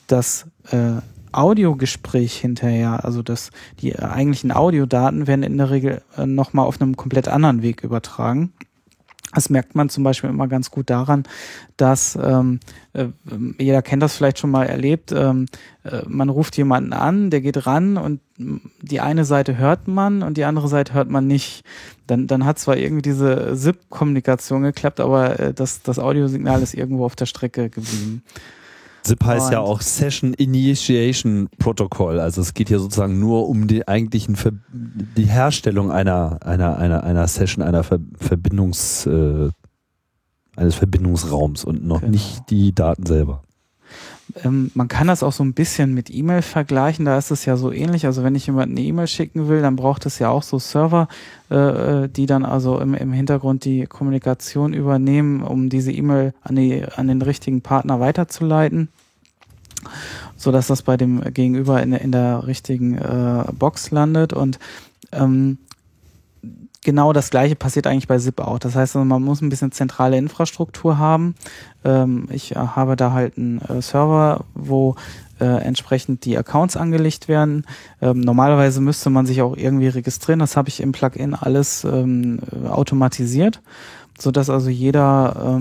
Das äh, Audiogespräch hinterher, also das, die eigentlichen Audiodaten werden in der Regel äh, nochmal auf einem komplett anderen Weg übertragen. Das merkt man zum Beispiel immer ganz gut daran, dass ähm, äh, jeder kennt das vielleicht schon mal erlebt. Ähm, äh, man ruft jemanden an, der geht ran und die eine Seite hört man und die andere Seite hört man nicht. Dann, dann hat zwar irgendwie diese SIP-Kommunikation geklappt, aber äh, das, das Audiosignal ist irgendwo auf der Strecke geblieben. SIP heißt und ja auch Session Initiation Protocol. Also es geht hier sozusagen nur um die eigentlichen Ver die Herstellung einer einer einer einer Session einer Ver Verbindungs äh, eines Verbindungsraums und noch genau. nicht die Daten selber. Ähm, man kann das auch so ein bisschen mit E-Mail vergleichen, da ist es ja so ähnlich. Also wenn ich jemanden eine E-Mail schicken will, dann braucht es ja auch so Server, äh, äh, die dann also im, im Hintergrund die Kommunikation übernehmen, um diese E-Mail an, die, an den richtigen Partner weiterzuleiten so dass das bei dem Gegenüber in, in der richtigen äh, Box landet und ähm, genau das gleiche passiert eigentlich bei SIP auch. Das heißt, also, man muss ein bisschen zentrale Infrastruktur haben. Ähm, ich äh, habe da halt einen äh, Server, wo äh, entsprechend die Accounts angelegt werden. Ähm, normalerweise müsste man sich auch irgendwie registrieren. Das habe ich im Plugin alles ähm, automatisiert, so dass also jeder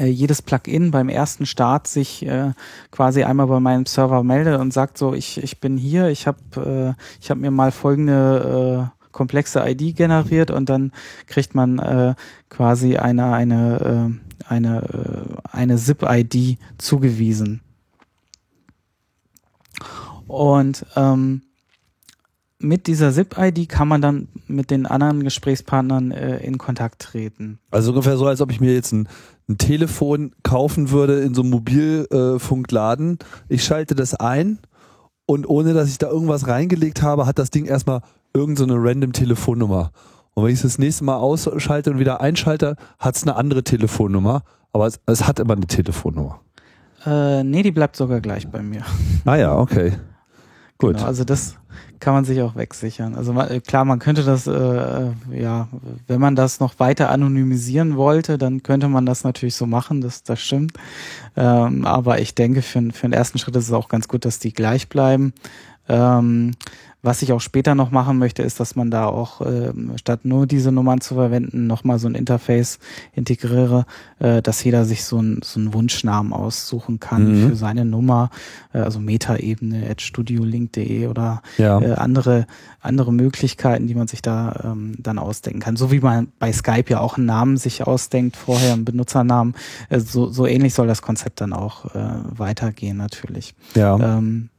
jedes Plugin beim ersten Start sich äh, quasi einmal bei meinem Server meldet und sagt so, ich, ich bin hier, ich habe äh, ich hab mir mal folgende äh, komplexe ID generiert und dann kriegt man äh, quasi eine, eine, äh, eine, äh, eine ZIP-ID zugewiesen. Und ähm, mit dieser ZIP-ID kann man dann mit den anderen Gesprächspartnern äh, in Kontakt treten. Also ungefähr so, als ob ich mir jetzt ein, ein Telefon kaufen würde in so einem Mobilfunkladen. ich schalte das ein und ohne dass ich da irgendwas reingelegt habe, hat das Ding erstmal irgendeine so random Telefonnummer. Und wenn ich es das nächste Mal ausschalte und wieder einschalte, hat es eine andere Telefonnummer, aber es, es, hat immer eine Telefonnummer. Äh, nee, die bleibt sogar gleich bei mir. Ah ja, okay. Gut. Genau, also das kann man sich auch wegsichern. Also man, klar, man könnte das, äh, ja, wenn man das noch weiter anonymisieren wollte, dann könnte man das natürlich so machen, das, das stimmt. Ähm, aber ich denke, für, für den ersten Schritt ist es auch ganz gut, dass die gleich bleiben. Ähm, was ich auch später noch machen möchte, ist, dass man da auch äh, statt nur diese Nummern zu verwenden, nochmal so ein Interface integriere, äh, dass jeder sich so, ein, so einen Wunschnamen aussuchen kann mhm. für seine Nummer, äh, also Metaebene at studiolink.de oder ja. äh, andere andere Möglichkeiten, die man sich da ähm, dann ausdenken kann. So wie man bei Skype ja auch einen Namen sich ausdenkt, vorher einen Benutzernamen. Äh, so, so ähnlich soll das Konzept dann auch äh, weitergehen natürlich. Ja. Ähm,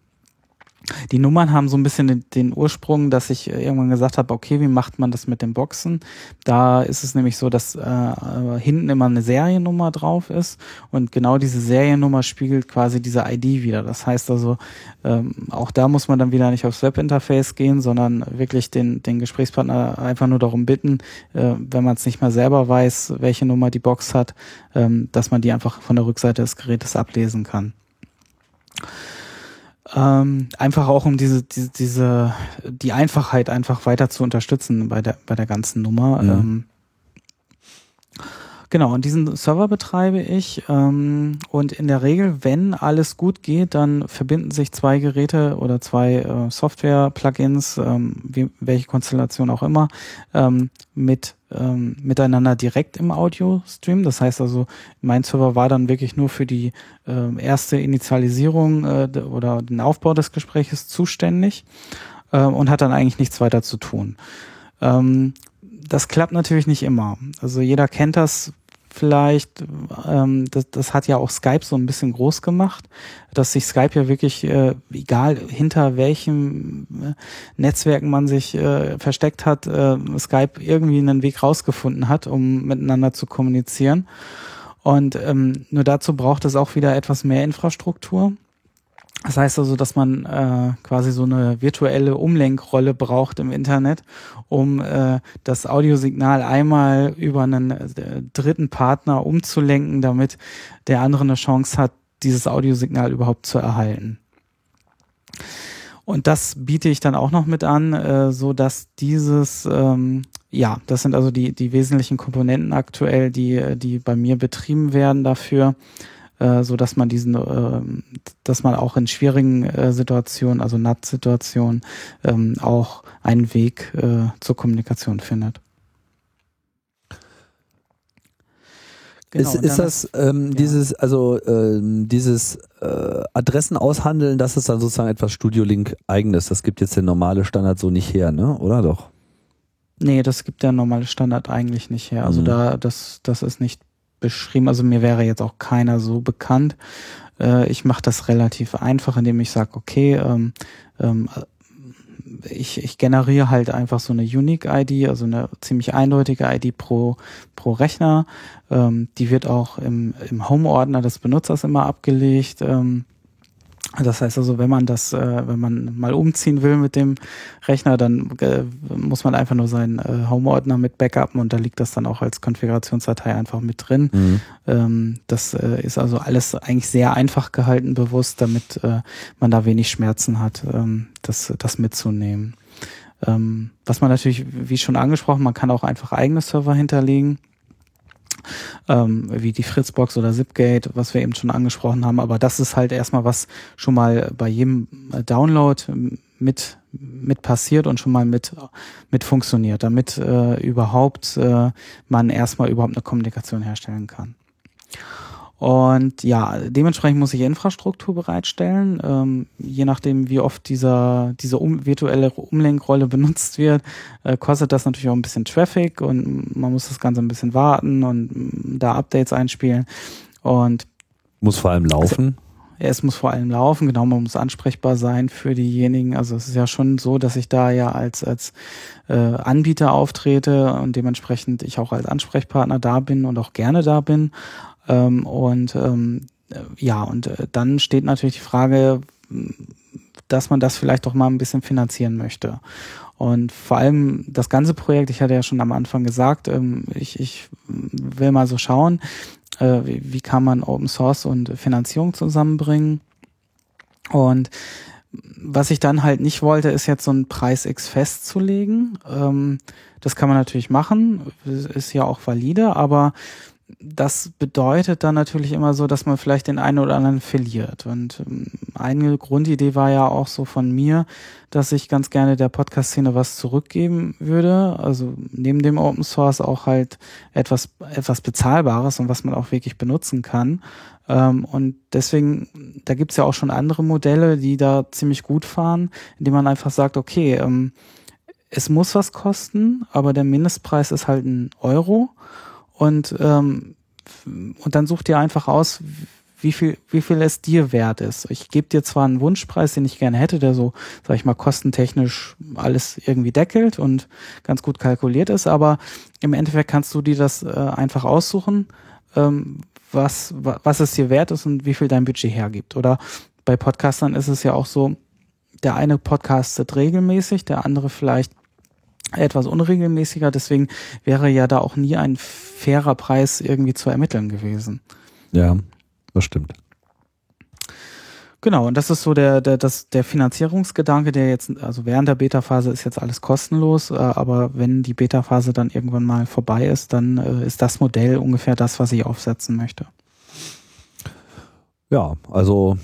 die Nummern haben so ein bisschen den, den, Ursprung, dass ich irgendwann gesagt habe, okay, wie macht man das mit den Boxen? Da ist es nämlich so, dass äh, hinten immer eine Seriennummer drauf ist und genau diese Seriennummer spiegelt quasi diese ID wieder. Das heißt also, ähm, auch da muss man dann wieder nicht aufs Webinterface gehen, sondern wirklich den, den Gesprächspartner einfach nur darum bitten, äh, wenn man es nicht mal selber weiß, welche Nummer die Box hat, ähm, dass man die einfach von der Rückseite des Gerätes ablesen kann. Ähm, einfach auch um diese, diese, diese, die Einfachheit einfach weiter zu unterstützen bei der, bei der ganzen Nummer. Mhm. Ähm, Genau, und diesen Server betreibe ich. Ähm, und in der Regel, wenn alles gut geht, dann verbinden sich zwei Geräte oder zwei äh, Software-Plugins, ähm, wie, welche Konstellation auch immer, ähm, mit ähm, miteinander direkt im Audio-Stream. Das heißt also, mein Server war dann wirklich nur für die äh, erste Initialisierung äh, oder den Aufbau des Gespräches zuständig äh, und hat dann eigentlich nichts weiter zu tun. Ähm, das klappt natürlich nicht immer. Also jeder kennt das vielleicht, ähm, das, das hat ja auch Skype so ein bisschen groß gemacht, dass sich Skype ja wirklich, äh, egal hinter welchem äh, Netzwerken man sich äh, versteckt hat, äh, Skype irgendwie einen Weg rausgefunden hat, um miteinander zu kommunizieren. Und ähm, nur dazu braucht es auch wieder etwas mehr Infrastruktur. Das heißt also, dass man äh, quasi so eine virtuelle Umlenkrolle braucht im Internet, um äh, das Audiosignal einmal über einen äh, dritten Partner umzulenken, damit der andere eine Chance hat, dieses Audiosignal überhaupt zu erhalten. Und das biete ich dann auch noch mit an, äh, so dass dieses, ähm, ja, das sind also die, die wesentlichen Komponenten aktuell, die, die bei mir betrieben werden dafür äh, so dass man diesen, äh, dass man auch in schwierigen äh, Situationen, also NAT-Situationen, ähm, auch einen Weg äh, zur Kommunikation findet. Genau, ist, ist das ähm, ja. dieses, also ähm, dieses äh, Adressen aushandeln, das ist dann sozusagen etwas Studio Link eigenes. Das gibt jetzt der normale Standard so nicht her, ne? Oder doch? Nee, das gibt der normale Standard eigentlich nicht her. Also mhm. da, das, das ist nicht beschrieben. Also mir wäre jetzt auch keiner so bekannt. Äh, ich mache das relativ einfach, indem ich sage, okay, ähm, ähm, ich, ich generiere halt einfach so eine Unique-ID, also eine ziemlich eindeutige ID pro, pro Rechner. Ähm, die wird auch im, im Home-Ordner des Benutzers immer abgelegt. Ähm, das heißt also, wenn man das, äh, wenn man mal umziehen will mit dem Rechner, dann äh, muss man einfach nur seinen äh, Home-Ordner mit backuppen und da liegt das dann auch als Konfigurationsdatei einfach mit drin. Mhm. Ähm, das äh, ist also alles eigentlich sehr einfach gehalten, bewusst, damit äh, man da wenig Schmerzen hat, ähm, das, das mitzunehmen. Ähm, was man natürlich, wie schon angesprochen, man kann auch einfach eigene Server hinterlegen ähm, wie die Fritzbox oder Zipgate, was wir eben schon angesprochen haben. Aber das ist halt erstmal was schon mal bei jedem Download mit mit passiert und schon mal mit mit funktioniert, damit äh, überhaupt äh, man erstmal überhaupt eine Kommunikation herstellen kann. Und ja, dementsprechend muss ich Infrastruktur bereitstellen. Ähm, je nachdem, wie oft dieser, diese um, virtuelle Umlenkrolle benutzt wird, äh, kostet das natürlich auch ein bisschen Traffic und man muss das Ganze ein bisschen warten und mm, da Updates einspielen. Und muss vor allem laufen. Also, es muss vor allem laufen, genau, man muss ansprechbar sein für diejenigen. Also es ist ja schon so, dass ich da ja als, als äh, Anbieter auftrete und dementsprechend ich auch als Ansprechpartner da bin und auch gerne da bin. Ähm, und ähm, ja, und äh, dann steht natürlich die Frage, dass man das vielleicht doch mal ein bisschen finanzieren möchte. Und vor allem das ganze Projekt, ich hatte ja schon am Anfang gesagt, ähm, ich, ich will mal so schauen, äh, wie, kann man Open Source und Finanzierung zusammenbringen. Und was ich dann halt nicht wollte, ist jetzt so einen Preis X festzulegen. Ähm, das kann man natürlich machen, ist ja auch valide, aber das bedeutet dann natürlich immer so, dass man vielleicht den einen oder anderen verliert. Und ähm, eine Grundidee war ja auch so von mir, dass ich ganz gerne der Podcast-Szene was zurückgeben würde. Also neben dem Open Source auch halt etwas, etwas Bezahlbares und was man auch wirklich benutzen kann. Ähm, und deswegen, da gibt's ja auch schon andere Modelle, die da ziemlich gut fahren, indem man einfach sagt, okay, ähm, es muss was kosten, aber der Mindestpreis ist halt ein Euro und, ähm, und dann such dir einfach aus, wie viel, wie viel es dir wert ist. Ich gebe dir zwar einen Wunschpreis, den ich gerne hätte, der so, sag ich mal, kostentechnisch alles irgendwie deckelt und ganz gut kalkuliert ist, aber im Endeffekt kannst du dir das äh, einfach aussuchen, ähm, was, was es dir wert ist und wie viel dein Budget hergibt. Oder bei Podcastern ist es ja auch so, der eine podcastet regelmäßig, der andere vielleicht etwas unregelmäßiger. Deswegen wäre ja da auch nie ein fairer Preis irgendwie zu ermitteln gewesen. Ja, das stimmt. Genau, und das ist so der, der, das, der Finanzierungsgedanke, der jetzt, also während der Beta-Phase ist jetzt alles kostenlos, äh, aber wenn die Beta-Phase dann irgendwann mal vorbei ist, dann äh, ist das Modell ungefähr das, was ich aufsetzen möchte. Ja, also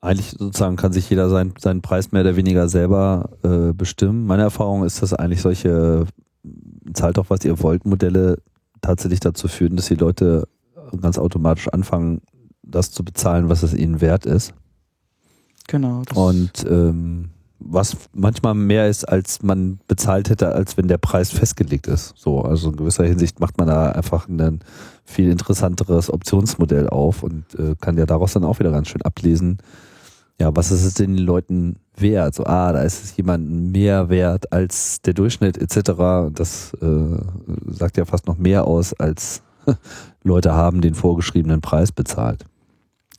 eigentlich sozusagen kann sich jeder seinen, seinen Preis mehr oder weniger selber äh, bestimmen. Meine Erfahrung ist, dass eigentlich solche zahlt doch was ihr wollt Modelle tatsächlich dazu führen, dass die Leute ganz automatisch anfangen, das zu bezahlen, was es ihnen wert ist. Genau. Und ähm, was manchmal mehr ist, als man bezahlt hätte, als wenn der Preis festgelegt ist. So, also in gewisser Hinsicht macht man da einfach ein viel interessanteres Optionsmodell auf und äh, kann ja daraus dann auch wieder ganz schön ablesen, ja, was ist es den Leuten wert? So, ah, da ist es jemandem mehr wert als der Durchschnitt etc. Das äh, sagt ja fast noch mehr aus, als Leute haben den vorgeschriebenen Preis bezahlt.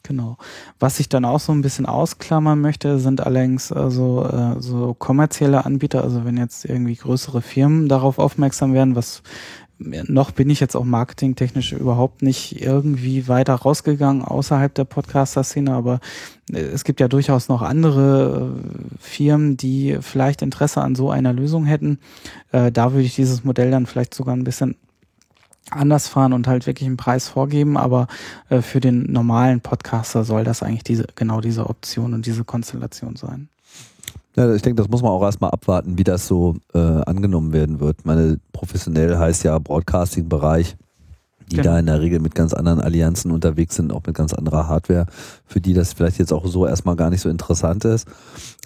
Genau. Was ich dann auch so ein bisschen ausklammern möchte, sind allerdings also äh, so kommerzielle Anbieter, also wenn jetzt irgendwie größere Firmen darauf aufmerksam werden, was noch bin ich jetzt auch marketingtechnisch überhaupt nicht irgendwie weiter rausgegangen außerhalb der Podcaster-Szene, aber äh, es gibt ja durchaus noch andere äh, Firmen, die vielleicht Interesse an so einer Lösung hätten. Äh, da würde ich dieses Modell dann vielleicht sogar ein bisschen anders fahren und halt wirklich einen Preis vorgeben, aber für den normalen Podcaster soll das eigentlich diese, genau diese Option und diese Konstellation sein. Ja, ich denke, das muss man auch erstmal abwarten, wie das so äh, angenommen werden wird. Meine professionell heißt ja Broadcasting-Bereich, die genau. da in der Regel mit ganz anderen Allianzen unterwegs sind, auch mit ganz anderer Hardware, für die das vielleicht jetzt auch so erstmal gar nicht so interessant ist.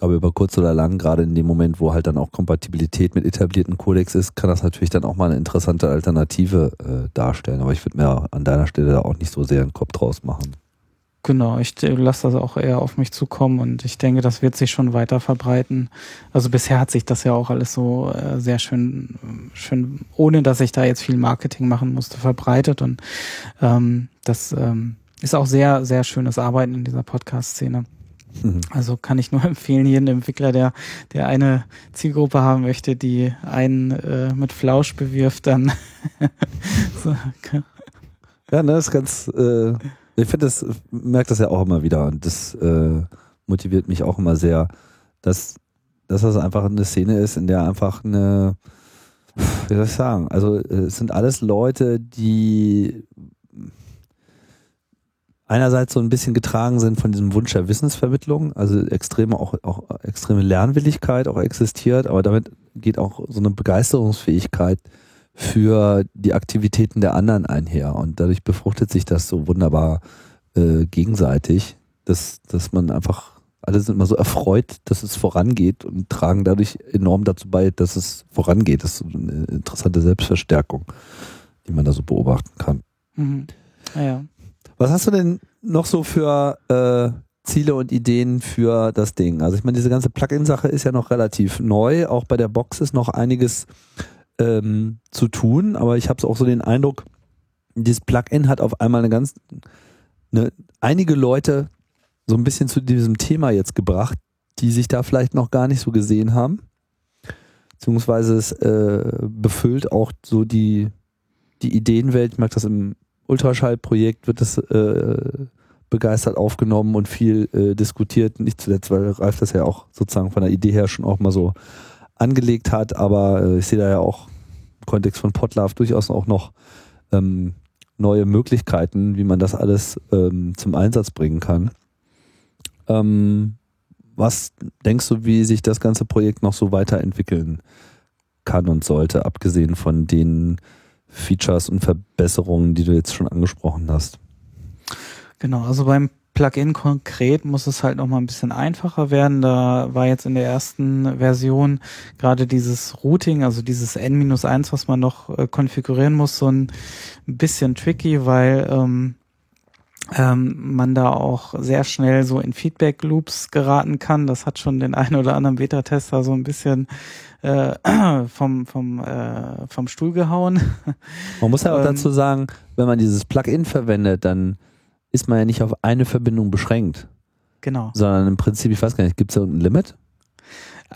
Aber über kurz oder lang, gerade in dem Moment, wo halt dann auch Kompatibilität mit etablierten Codex ist, kann das natürlich dann auch mal eine interessante Alternative äh, darstellen. Aber ich würde mir an deiner Stelle da auch nicht so sehr einen Kopf draus machen. Genau, ich lasse das auch eher auf mich zukommen und ich denke, das wird sich schon weiter verbreiten. Also bisher hat sich das ja auch alles so äh, sehr schön, schön, ohne dass ich da jetzt viel Marketing machen musste, verbreitet und ähm, das ähm, ist auch sehr, sehr schönes Arbeiten in dieser Podcast-Szene. Mhm. Also kann ich nur empfehlen, jeden Entwickler, der, der eine Zielgruppe haben möchte, die einen äh, mit Flausch bewirft, dann so. Ja, ne, ist ganz äh ich finde das, merke das ja auch immer wieder und das äh, motiviert mich auch immer sehr, dass, dass das einfach eine Szene ist, in der einfach eine, wie soll ich sagen, also es sind alles Leute, die einerseits so ein bisschen getragen sind von diesem Wunsch der Wissensvermittlung, also extreme auch, auch extreme Lernwilligkeit auch existiert, aber damit geht auch so eine Begeisterungsfähigkeit für die Aktivitäten der anderen einher. Und dadurch befruchtet sich das so wunderbar äh, gegenseitig, dass, dass man einfach, alle sind immer so erfreut, dass es vorangeht und tragen dadurch enorm dazu bei, dass es vorangeht. Das ist eine interessante Selbstverstärkung, die man da so beobachten kann. Mhm. Ah, ja. Was hast du denn noch so für äh, Ziele und Ideen für das Ding? Also ich meine, diese ganze Plugin-Sache ist ja noch relativ neu. Auch bei der Box ist noch einiges ähm, zu tun, aber ich habe auch so den Eindruck, dieses Plugin hat auf einmal eine ganz, eine, einige Leute so ein bisschen zu diesem Thema jetzt gebracht, die sich da vielleicht noch gar nicht so gesehen haben. Beziehungsweise es äh, befüllt auch so die, die Ideenwelt. Ich mag das im Ultraschallprojekt, wird das äh, begeistert aufgenommen und viel äh, diskutiert. Nicht zuletzt, weil Ralf das ja auch sozusagen von der Idee her schon auch mal so angelegt hat, aber äh, ich sehe da ja auch im Kontext von Potlove durchaus auch noch ähm, neue Möglichkeiten, wie man das alles ähm, zum Einsatz bringen kann. Ähm, was denkst du, wie sich das ganze Projekt noch so weiterentwickeln kann und sollte, abgesehen von den Features und Verbesserungen, die du jetzt schon angesprochen hast? Genau, also beim Plugin konkret muss es halt noch mal ein bisschen einfacher werden. Da war jetzt in der ersten Version gerade dieses Routing, also dieses N-1, was man noch äh, konfigurieren muss, so ein bisschen tricky, weil ähm, ähm, man da auch sehr schnell so in Feedback-Loops geraten kann. Das hat schon den einen oder anderen Beta-Tester so ein bisschen äh, vom, vom, äh, vom Stuhl gehauen. Man muss ja auch ähm, dazu sagen, wenn man dieses Plugin verwendet, dann ist man ja nicht auf eine Verbindung beschränkt. Genau. Sondern im Prinzip, ich weiß gar nicht, gibt es da ein Limit?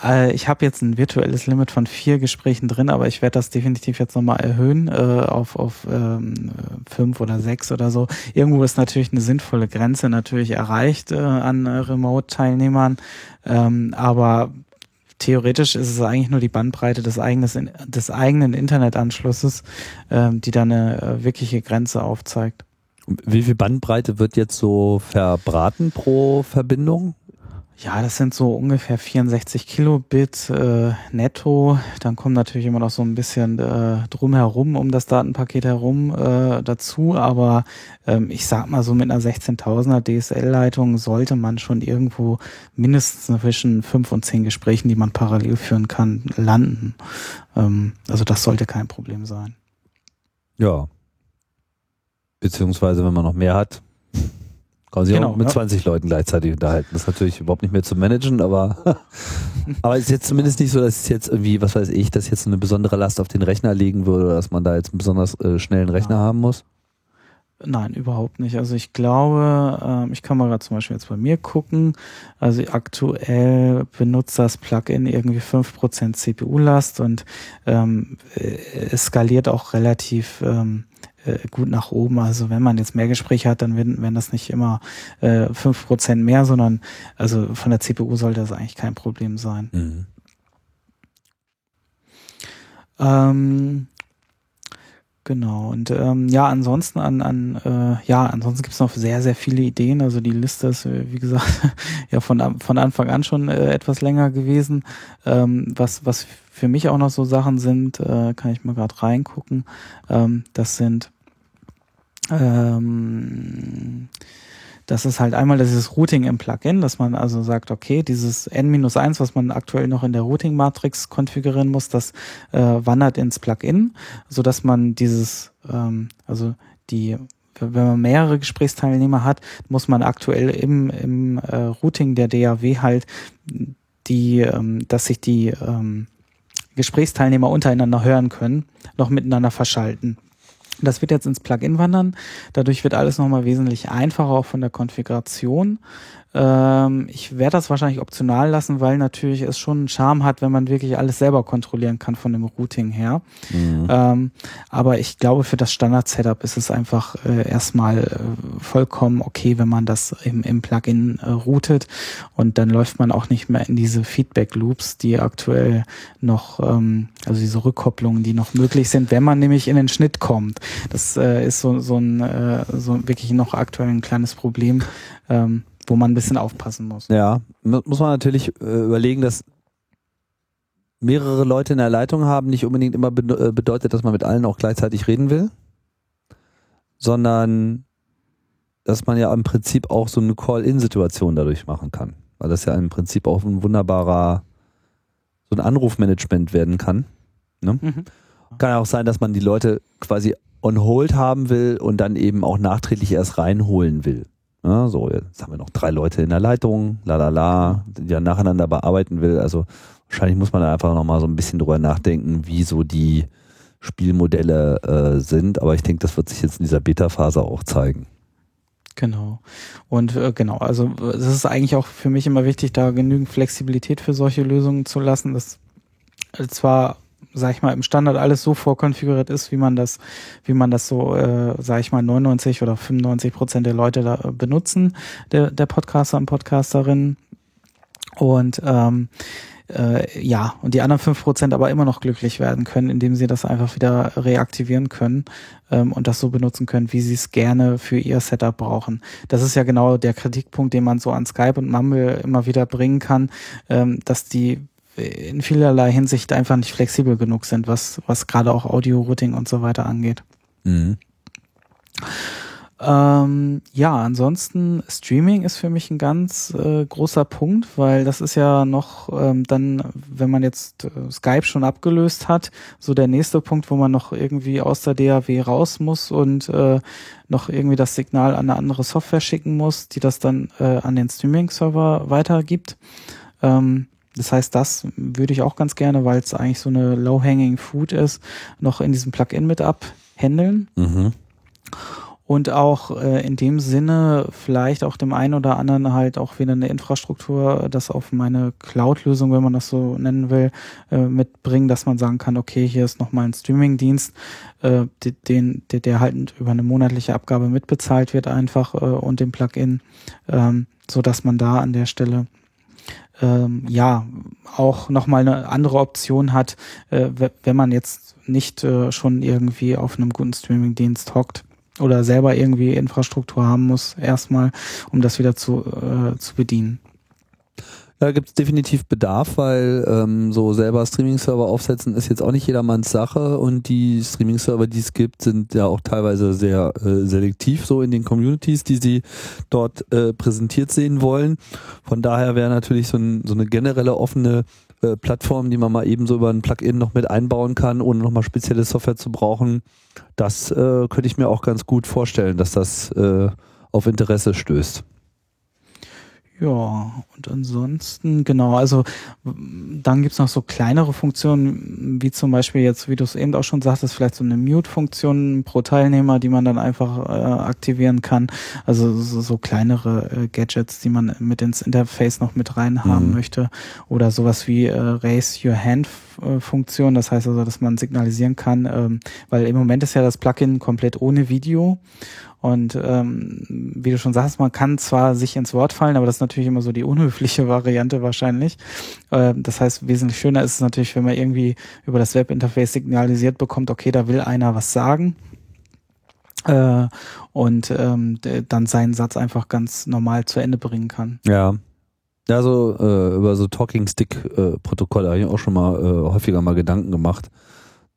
Äh, ich habe jetzt ein virtuelles Limit von vier Gesprächen drin, aber ich werde das definitiv jetzt nochmal erhöhen äh, auf, auf ähm, fünf oder sechs oder so. Irgendwo ist natürlich eine sinnvolle Grenze natürlich erreicht äh, an äh, Remote-Teilnehmern, ähm, aber theoretisch ist es eigentlich nur die Bandbreite des, eigenes, des eigenen Internetanschlusses, ähm, die da eine äh, wirkliche Grenze aufzeigt. Wie viel Bandbreite wird jetzt so verbraten pro Verbindung? Ja, das sind so ungefähr 64 Kilobit äh, netto. Dann kommt natürlich immer noch so ein bisschen äh, drumherum um das Datenpaket herum äh, dazu. Aber ähm, ich sag mal so mit einer 16.000er DSL-Leitung sollte man schon irgendwo mindestens zwischen fünf und zehn Gesprächen, die man parallel führen kann, landen. Ähm, also das sollte kein Problem sein. Ja, Beziehungsweise, wenn man noch mehr hat, kann man sich genau, auch mit ja. 20 Leuten gleichzeitig unterhalten. Das ist natürlich überhaupt nicht mehr zu managen, aber, aber es ist jetzt zumindest nicht so, dass es jetzt irgendwie, was weiß ich, dass jetzt eine besondere Last auf den Rechner legen würde oder dass man da jetzt einen besonders äh, schnellen Rechner ja. haben muss. Nein, überhaupt nicht. Also ich glaube, ähm, ich kann mal gerade zum Beispiel jetzt bei mir gucken. Also aktuell benutzt das Plugin irgendwie 5% CPU-Last und ähm, äh, es skaliert auch relativ ähm, äh, gut nach oben. Also wenn man jetzt mehr Gespräche hat, dann werden, werden das nicht immer äh, fünf äh, Prozent mehr, sondern also von der CPU sollte das eigentlich kein Problem sein. Mhm. Ähm, Genau, und ähm, ja, ansonsten an, an äh, ja, ansonsten gibt's noch sehr, sehr viele Ideen. Also die Liste ist, äh, wie gesagt, ja von, von Anfang an schon äh, etwas länger gewesen. Ähm, was, was für mich auch noch so Sachen sind, äh, kann ich mal gerade reingucken. Ähm, das sind ähm, das ist halt einmal dieses Routing im Plugin, dass man also sagt, okay, dieses N-1, was man aktuell noch in der Routing-Matrix konfigurieren muss, das äh, wandert ins Plugin, so dass man dieses, ähm, also die wenn man mehrere Gesprächsteilnehmer hat, muss man aktuell im, im äh, Routing der DAW halt die, ähm, dass sich die ähm, Gesprächsteilnehmer untereinander hören können, noch miteinander verschalten. Das wird jetzt ins Plugin wandern. Dadurch wird alles nochmal wesentlich einfacher, auch von der Konfiguration. Ähm, ich werde das wahrscheinlich optional lassen, weil natürlich es schon einen Charme hat, wenn man wirklich alles selber kontrollieren kann von dem Routing her. Mhm. Ähm, aber ich glaube, für das Standard-Setup ist es einfach äh, erstmal äh, vollkommen okay, wenn man das im, im Plugin äh, routet und dann läuft man auch nicht mehr in diese Feedback-Loops, die aktuell noch, ähm, also diese Rückkopplungen, die noch möglich sind, wenn man nämlich in den Schnitt kommt. Das äh, ist so, so ein äh, so wirklich noch aktuell ein kleines Problem. Ähm, wo man ein bisschen aufpassen muss. Ja, muss man natürlich äh, überlegen, dass mehrere Leute in der Leitung haben nicht unbedingt immer be äh, bedeutet, dass man mit allen auch gleichzeitig reden will, sondern dass man ja im Prinzip auch so eine Call-in-Situation dadurch machen kann, weil das ja im Prinzip auch ein wunderbarer so ein Anrufmanagement werden kann. Ne? Mhm. Kann ja auch sein, dass man die Leute quasi on hold haben will und dann eben auch nachträglich erst reinholen will. Ja, so, jetzt haben wir noch drei Leute in der Leitung, la la la, die ja nacheinander bearbeiten will. Also wahrscheinlich muss man da einfach nochmal so ein bisschen drüber nachdenken, wie so die Spielmodelle äh, sind. Aber ich denke, das wird sich jetzt in dieser Beta-Phase auch zeigen. Genau. Und äh, genau, also es ist eigentlich auch für mich immer wichtig, da genügend Flexibilität für solche Lösungen zu lassen. Das zwar sag ich mal, im Standard alles so vorkonfiguriert ist, wie man das, wie man das so, äh, sag ich mal, 99 oder 95 Prozent der Leute da benutzen, der, der Podcaster und Podcasterinnen. Und ähm, äh, ja, und die anderen fünf Prozent aber immer noch glücklich werden können, indem sie das einfach wieder reaktivieren können ähm, und das so benutzen können, wie sie es gerne für ihr Setup brauchen. Das ist ja genau der Kritikpunkt, den man so an Skype und Mumble immer wieder bringen kann, ähm, dass die in vielerlei Hinsicht einfach nicht flexibel genug sind, was, was gerade auch Audio-Routing und so weiter angeht. Mhm. Ähm, ja, ansonsten Streaming ist für mich ein ganz äh, großer Punkt, weil das ist ja noch ähm, dann, wenn man jetzt äh, Skype schon abgelöst hat, so der nächste Punkt, wo man noch irgendwie aus der DAW raus muss und äh, noch irgendwie das Signal an eine andere Software schicken muss, die das dann äh, an den Streaming-Server weitergibt. Ähm, das heißt, das würde ich auch ganz gerne, weil es eigentlich so eine low-hanging food ist, noch in diesem Plugin mit abhändeln. Mhm. Und auch äh, in dem Sinne vielleicht auch dem einen oder anderen halt auch wieder eine Infrastruktur, das auf meine Cloud-Lösung, wenn man das so nennen will, äh, mitbringen, dass man sagen kann, okay, hier ist nochmal ein Streaming-Dienst, äh, den, der, der halt über eine monatliche Abgabe mitbezahlt wird einfach äh, und dem Plugin, ähm, so dass man da an der Stelle ähm, ja auch nochmal eine andere Option hat, äh, wenn man jetzt nicht äh, schon irgendwie auf einem guten Streaming-Dienst hockt oder selber irgendwie Infrastruktur haben muss, erstmal, um das wieder zu, äh, zu bedienen. Da gibt es definitiv Bedarf, weil ähm, so selber Streaming-Server aufsetzen ist jetzt auch nicht jedermanns Sache und die Streaming-Server, die es gibt, sind ja auch teilweise sehr äh, selektiv so in den Communities, die sie dort äh, präsentiert sehen wollen. Von daher wäre natürlich so, ein, so eine generelle offene äh, Plattform, die man mal eben so über ein Plugin noch mit einbauen kann, ohne nochmal spezielle Software zu brauchen. Das äh, könnte ich mir auch ganz gut vorstellen, dass das äh, auf Interesse stößt. Ja, und ansonsten, genau, also dann gibt's noch so kleinere Funktionen, wie zum Beispiel jetzt, wie du es eben auch schon sagtest, vielleicht so eine Mute-Funktion pro Teilnehmer, die man dann einfach äh, aktivieren kann. Also so, so kleinere äh, Gadgets, die man mit ins Interface noch mit rein haben mhm. möchte. Oder sowas wie äh, Raise Your Hand äh, Funktion, das heißt also, dass man signalisieren kann, ähm, weil im Moment ist ja das Plugin komplett ohne Video und ähm, wie du schon sagst, man kann zwar sich ins Wort fallen, aber das ist natürlich immer so die unhöfliche Variante wahrscheinlich. Äh, das heißt, wesentlich schöner ist es natürlich, wenn man irgendwie über das Webinterface signalisiert bekommt, okay, da will einer was sagen. Äh, und ähm, dann seinen Satz einfach ganz normal zu Ende bringen kann. Ja. Ja, so äh, über so Talking Stick äh, Protokolle habe ich auch schon mal äh, häufiger mal Gedanken gemacht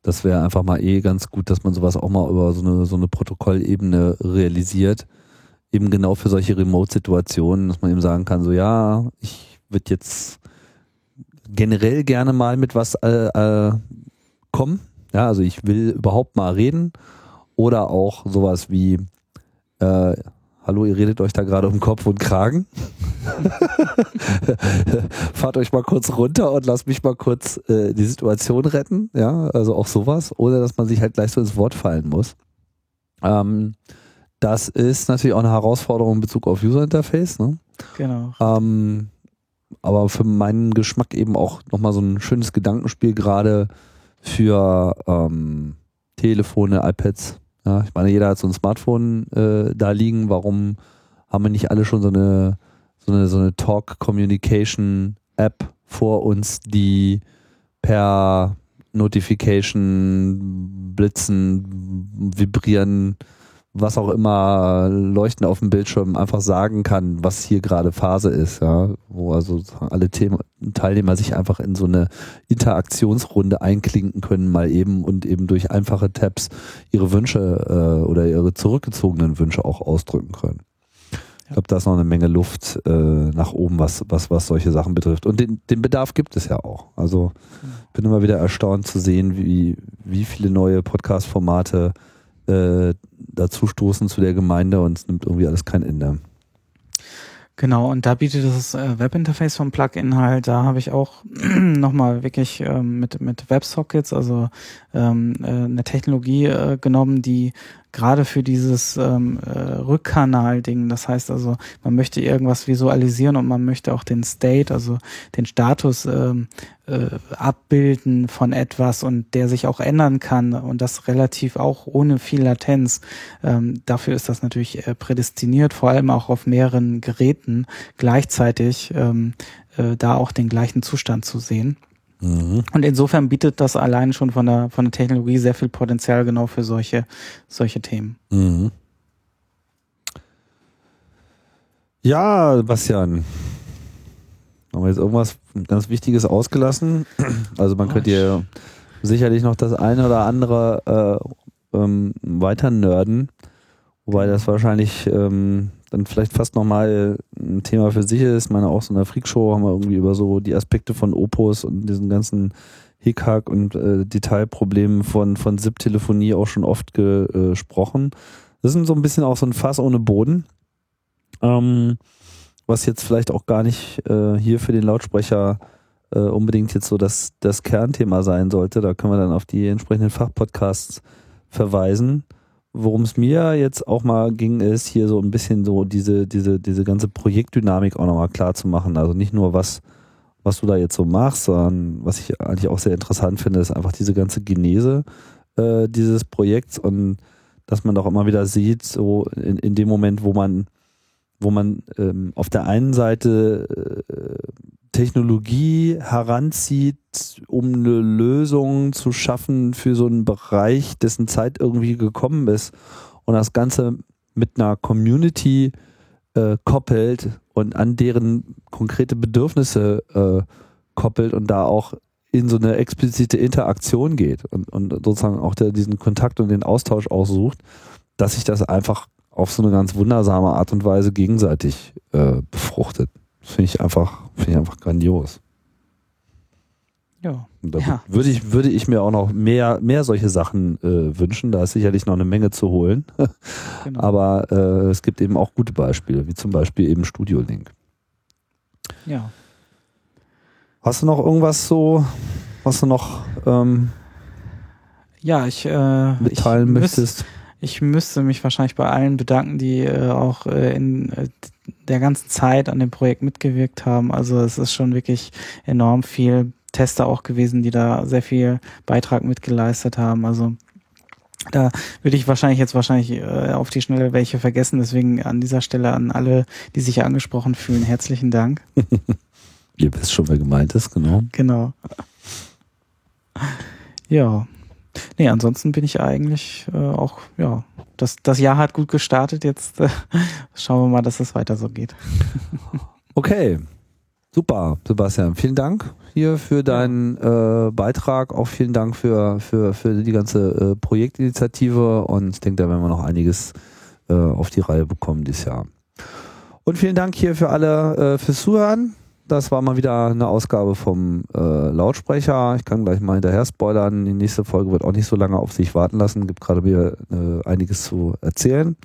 das wäre einfach mal eh ganz gut, dass man sowas auch mal über so eine, so eine Protokollebene realisiert. Eben genau für solche Remote-Situationen, dass man eben sagen kann, so ja, ich würde jetzt generell gerne mal mit was äh, äh, kommen. Ja, also ich will überhaupt mal reden. Oder auch sowas wie, Äh, hallo, ihr redet euch da gerade um Kopf und Kragen. Fahrt euch mal kurz runter und lasst mich mal kurz äh, die Situation retten. Ja, also auch sowas, ohne dass man sich halt gleich so ins Wort fallen muss. Ähm, das ist natürlich auch eine Herausforderung in Bezug auf User Interface. Ne? Genau. Ähm, aber für meinen Geschmack eben auch nochmal so ein schönes Gedankenspiel, gerade für ähm, Telefone, iPads. Ja, ich meine, jeder hat so ein Smartphone äh, da liegen. Warum haben wir nicht alle schon so eine, so eine, so eine Talk-Communication-App vor uns, die per Notification, Blitzen, Vibrieren, was auch immer leuchten auf dem Bildschirm einfach sagen kann, was hier gerade Phase ist, ja, wo also alle Thema, Teilnehmer sich einfach in so eine Interaktionsrunde einklinken können, mal eben und eben durch einfache Tabs ihre Wünsche äh, oder ihre zurückgezogenen Wünsche auch ausdrücken können. Ich glaube, da ist noch eine Menge Luft äh, nach oben, was, was, was solche Sachen betrifft. Und den, den Bedarf gibt es ja auch. Also ich bin immer wieder erstaunt zu sehen, wie, wie viele neue Podcast-Formate äh, dazu stoßen zu der Gemeinde und es nimmt irgendwie alles kein Ende. Genau, und da bietet das äh, Webinterface vom Plugin halt, da habe ich auch nochmal wirklich ähm, mit, mit WebSockets, also ähm, äh, eine Technologie äh, genommen, die gerade für dieses ähm, äh, Rückkanal-Ding, das heißt also, man möchte irgendwas visualisieren und man möchte auch den State, also den Status ähm, äh, abbilden von etwas und der sich auch ändern kann und das relativ auch ohne viel Latenz. Ähm, dafür ist das natürlich äh, prädestiniert, vor allem auch auf mehreren Geräten gleichzeitig ähm, äh, da auch den gleichen Zustand zu sehen. Mhm. Und insofern bietet das allein schon von der, von der Technologie sehr viel Potenzial genau für solche, solche Themen. Mhm. Ja, Bastian. Haben wir jetzt irgendwas ganz Wichtiges ausgelassen? Also man oh, könnte ja sicherlich noch das eine oder andere äh, ähm, weiter nerden, wobei das wahrscheinlich ähm, dann vielleicht fast nochmal ein Thema für sich ist. Ich meine, auch so in der Freakshow haben wir irgendwie über so die Aspekte von Opus und diesen ganzen Hickhack und äh, Detailproblemen von, von SIP-Telefonie auch schon oft gesprochen. Das ist so ein bisschen auch so ein Fass ohne Boden. Ähm, was jetzt vielleicht auch gar nicht äh, hier für den Lautsprecher äh, unbedingt jetzt so das, das Kernthema sein sollte. Da können wir dann auf die entsprechenden Fachpodcasts verweisen. Worum es mir jetzt auch mal ging, ist hier so ein bisschen so diese, diese, diese ganze Projektdynamik auch nochmal klar zu machen. Also nicht nur was, was du da jetzt so machst, sondern was ich eigentlich auch sehr interessant finde, ist einfach diese ganze Genese äh, dieses Projekts und dass man doch immer wieder sieht, so in, in dem Moment, wo man, wo man ähm, auf der einen Seite äh, Technologie heranzieht, um eine Lösung zu schaffen für so einen Bereich, dessen Zeit irgendwie gekommen ist und das Ganze mit einer Community äh, koppelt und an deren konkrete Bedürfnisse äh, koppelt und da auch in so eine explizite Interaktion geht und, und sozusagen auch der, diesen Kontakt und den Austausch aussucht, dass sich das einfach auf so eine ganz wundersame Art und Weise gegenseitig äh, befruchtet. Finde ich einfach, finde ich einfach grandios. Ja. Ja. Würde ich, würde ich mir auch noch mehr, mehr solche Sachen äh, wünschen. Da ist sicherlich noch eine Menge zu holen. genau. Aber äh, es gibt eben auch gute Beispiele, wie zum Beispiel eben Studio Link. Ja. Hast du noch irgendwas so, was du noch ähm, ja, ich, äh, mitteilen ich möchtest? Ich müsste mich wahrscheinlich bei allen bedanken, die äh, auch äh, in äh, der ganzen Zeit an dem Projekt mitgewirkt haben. Also es ist schon wirklich enorm viel Tester auch gewesen, die da sehr viel Beitrag mitgeleistet haben. Also da würde ich wahrscheinlich jetzt wahrscheinlich äh, auf die Schnelle welche vergessen. Deswegen an dieser Stelle an alle, die sich angesprochen fühlen, herzlichen Dank. Ihr wisst schon, wer gemeint ist, genau. Genau. Ja. Nee, ansonsten bin ich eigentlich äh, auch, ja, das, das Jahr hat gut gestartet. Jetzt äh, schauen wir mal, dass es weiter so geht. okay. Super, Sebastian. Vielen Dank hier für deinen äh, Beitrag. Auch vielen Dank für, für, für die ganze äh, Projektinitiative. Und ich denke, da werden wir noch einiges äh, auf die Reihe bekommen dieses Jahr. Und vielen Dank hier für alle äh, fürs Zuhören. Das war mal wieder eine Ausgabe vom äh, Lautsprecher. Ich kann gleich mal hinterher spoilern. Die nächste Folge wird auch nicht so lange auf sich warten lassen. Gibt gerade wieder äh, einiges zu erzählen.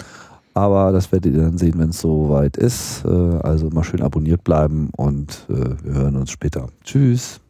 Aber das werdet ihr dann sehen, wenn es soweit ist. Äh, also mal schön abonniert bleiben und äh, wir hören uns später. Tschüss.